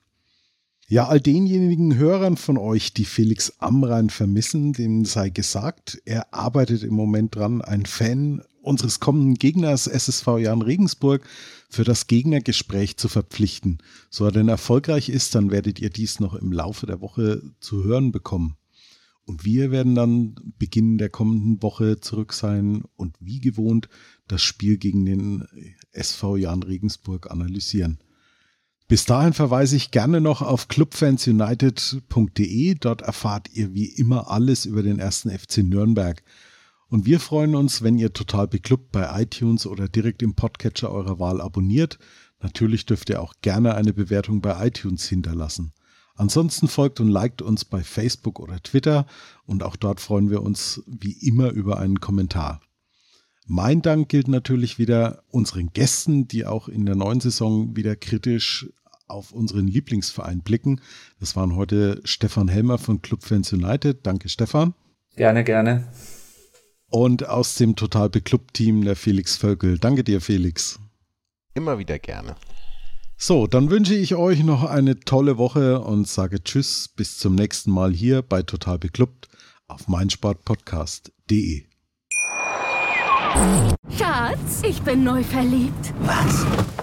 Ja, all denjenigen Hörern von euch, die Felix Amrain vermissen, denen sei gesagt, er arbeitet im Moment dran, ein Fan unseres kommenden Gegners SSV Jan Regensburg für das Gegnergespräch zu verpflichten. So er denn erfolgreich ist, dann werdet ihr dies noch im Laufe der Woche zu hören bekommen. Und wir werden dann Beginn der kommenden Woche zurück sein und wie gewohnt das Spiel gegen den SV Jan Regensburg analysieren. Bis dahin verweise ich gerne noch auf clubfansunited.de. Dort erfahrt ihr wie immer alles über den ersten FC Nürnberg. Und wir freuen uns, wenn ihr total beklubbt bei iTunes oder direkt im Podcatcher eurer Wahl abonniert. Natürlich dürft ihr auch gerne eine Bewertung bei iTunes hinterlassen. Ansonsten folgt und liked uns bei Facebook oder Twitter und auch dort freuen wir uns wie immer über einen Kommentar. Mein Dank gilt natürlich wieder unseren Gästen, die auch in der neuen Saison wieder kritisch auf unseren Lieblingsverein blicken. Das waren heute Stefan Helmer von Club Fans United. Danke, Stefan. Gerne, gerne. Und aus dem Total Beklubbt-Team der Felix Völkel. Danke dir, Felix. Immer wieder gerne. So, dann wünsche ich euch noch eine tolle Woche und sage Tschüss, bis zum nächsten Mal hier bei Total Beklubbt auf meinsportpodcast.de. Schatz, ich bin neu verliebt. Was?